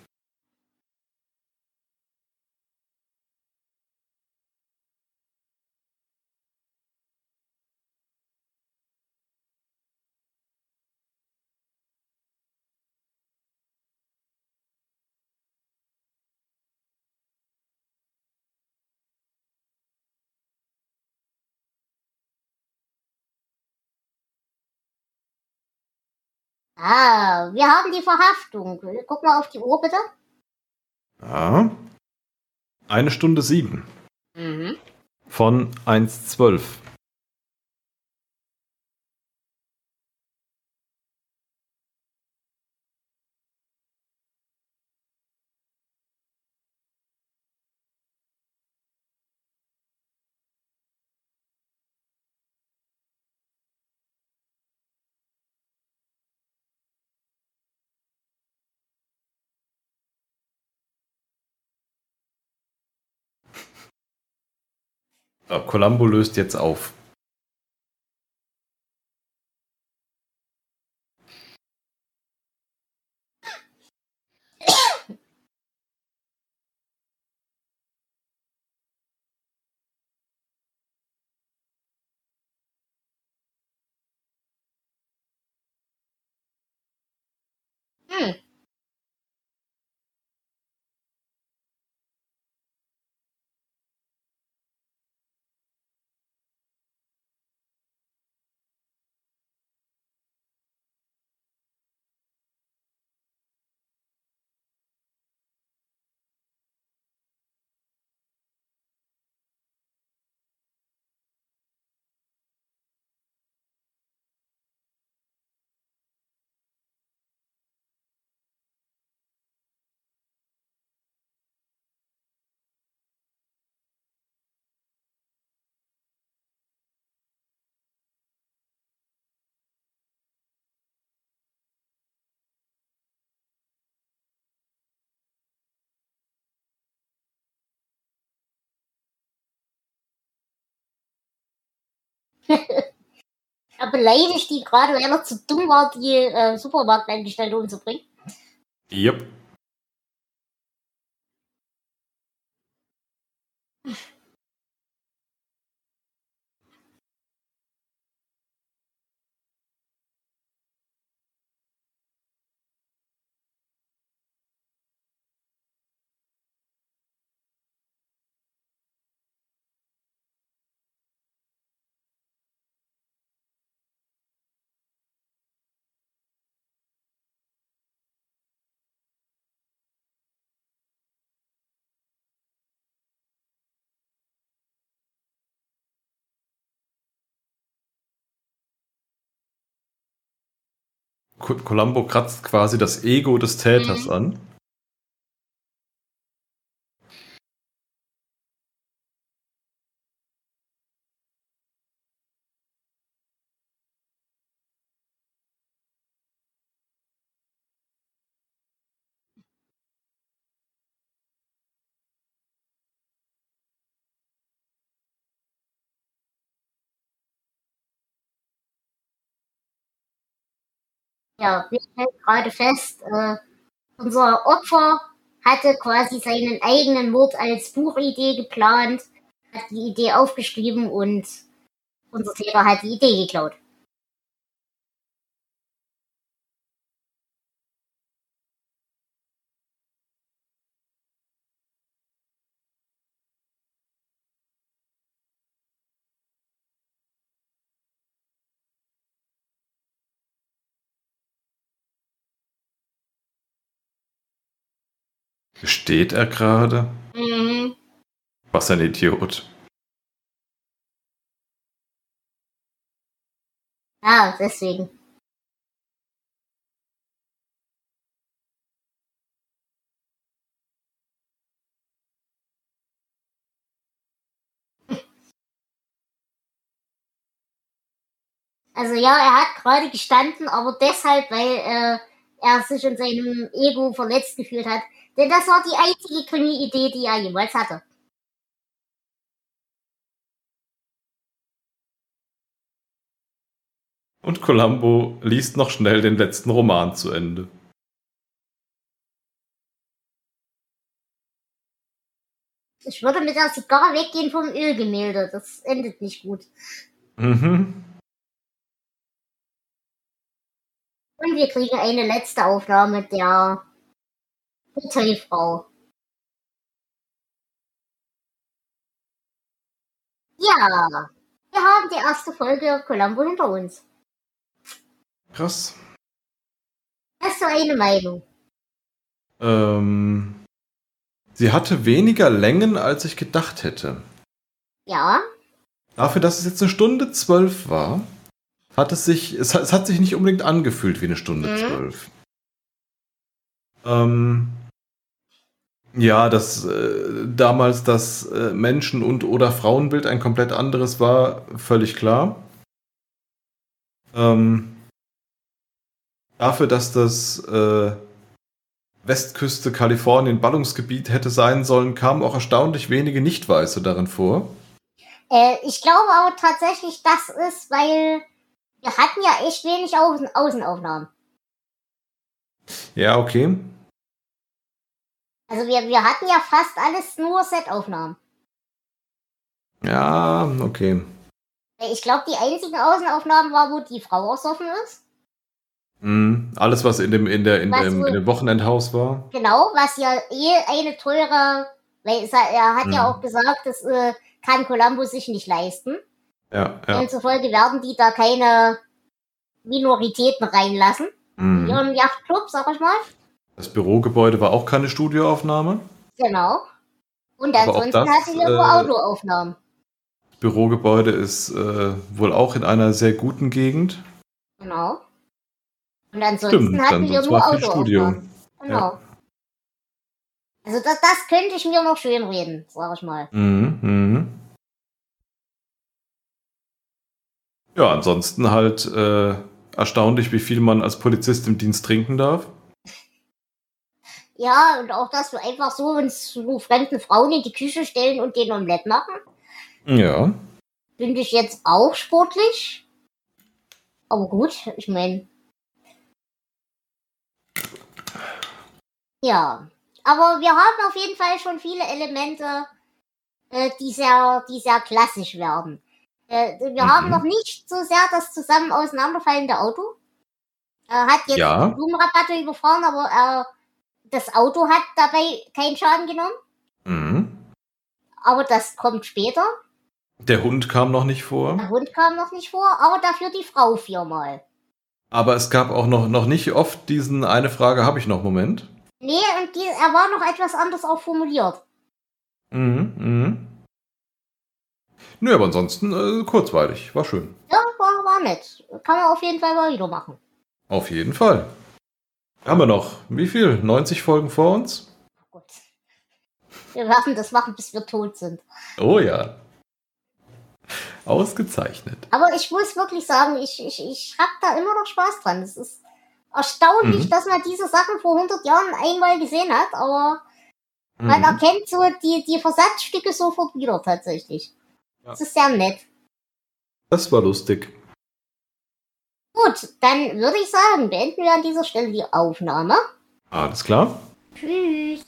Ah, wir haben die Verhaftung. Guck mal auf die Uhr bitte. Ja. Eine Stunde sieben. Mhm. Von 1,12. Columbo löst jetzt auf. Er beleidigt die gerade, weil er zu dumm war, die äh, Supermarktangestellte umzubringen. Yep. Columbo kratzt quasi das Ego des Täters mhm. an. Ja, wir stellen gerade fest, äh, unser Opfer hatte quasi seinen eigenen Mord als Buchidee geplant, hat die Idee aufgeschrieben und unser Täter hat die Idee geklaut. Steht er gerade? Mhm. Was ein Idiot. Ah, deswegen. Also ja, er hat gerade gestanden, aber deshalb, weil äh, er sich in seinem Ego verletzt gefühlt hat. Denn das war die einzige Krimi-Idee, die er jemals hatte. Und Columbo liest noch schnell den letzten Roman zu Ende. Ich würde mit der Zigarre weggehen vom Ölgemälde. Das endet nicht gut. Mhm. Und wir kriegen eine letzte Aufnahme der Hotelfrau. Ja, wir haben die erste Folge Columbo hinter uns. Krass. Hast du eine Meinung? Ähm, sie hatte weniger Längen, als ich gedacht hätte. Ja. Dafür, dass es jetzt eine Stunde zwölf war, hat es sich, es, es hat sich nicht unbedingt angefühlt wie eine Stunde mhm. zwölf. Ähm, ja, dass äh, damals das äh, Menschen- und oder Frauenbild ein komplett anderes war, völlig klar. Ähm, dafür, dass das äh, Westküste Kalifornien Ballungsgebiet hätte sein sollen, kamen auch erstaunlich wenige Nicht-Weiße darin vor. Äh, ich glaube aber tatsächlich, das ist, weil wir hatten ja echt wenig Außen Außenaufnahmen. Ja, okay. Also wir, wir hatten ja fast alles nur Setaufnahmen. Ja, okay. Ich glaube, die einzigen Außenaufnahmen war, wo die Frau ausoffen ist. Mhm. Alles, was in dem, in der, in dem, in dem Wochenendhaus war. Genau, was ja eh eine teure, weil er hat mhm. ja auch gesagt, das äh, kann Columbo sich nicht leisten. Ja, ja. Demzufolge werden die da keine Minoritäten reinlassen. Mhm. Ihren Yachtclub, sag ich mal. Das Bürogebäude war auch keine Studioaufnahme. Genau. Und ansonsten das, hatte wir nur äh, Autoaufnahmen. Das Bürogebäude ist äh, wohl auch in einer sehr guten Gegend. Genau. Und ansonsten Stimmt, hatten wir nur Autoaufnahmen. Genau. Ja. Also das, das könnte ich mir noch schön reden, sag ich mal. Mhm, mhm. Ja, ansonsten halt äh, erstaunlich, wie viel man als Polizist im Dienst trinken darf. Ja, und auch, dass wir einfach so uns so fremden Frauen in die Küche stellen und den Omelett machen. Ja. Finde ich jetzt auch sportlich. Aber gut, ich meine. Ja. Aber wir haben auf jeden Fall schon viele Elemente, äh, die, sehr, die sehr klassisch werden. Äh, wir mhm. haben noch nicht so sehr das zusammen auseinanderfallende Auto. Er hat jetzt ja. Blumenrabatte überfahren, aber er, das Auto hat dabei keinen Schaden genommen. Mhm. Aber das kommt später. Der Hund kam noch nicht vor. Der Hund kam noch nicht vor, aber dafür die Frau viermal. Aber es gab auch noch, noch nicht oft diesen eine Frage habe ich noch Moment. Nee, und die, er war noch etwas anders auch formuliert. Mhm, mhm. Nö, aber ansonsten äh, kurzweilig. War schön. Ja, war, war nett. Kann man auf jeden Fall mal wieder machen. Auf jeden Fall. Haben wir noch, wie viel? 90 Folgen vor uns? Oh Gott. Wir werden das machen, bis wir tot sind. Oh ja. Ausgezeichnet. Aber ich muss wirklich sagen, ich, ich, ich habe da immer noch Spaß dran. Es ist erstaunlich, mhm. dass man diese Sachen vor 100 Jahren einmal gesehen hat, aber mhm. man erkennt so die, die Versatzstücke sofort wieder tatsächlich. Ja. Das ist sehr nett. Das war lustig. Gut, dann würde ich sagen, beenden wir an dieser Stelle die Aufnahme. Alles klar. Tschüss.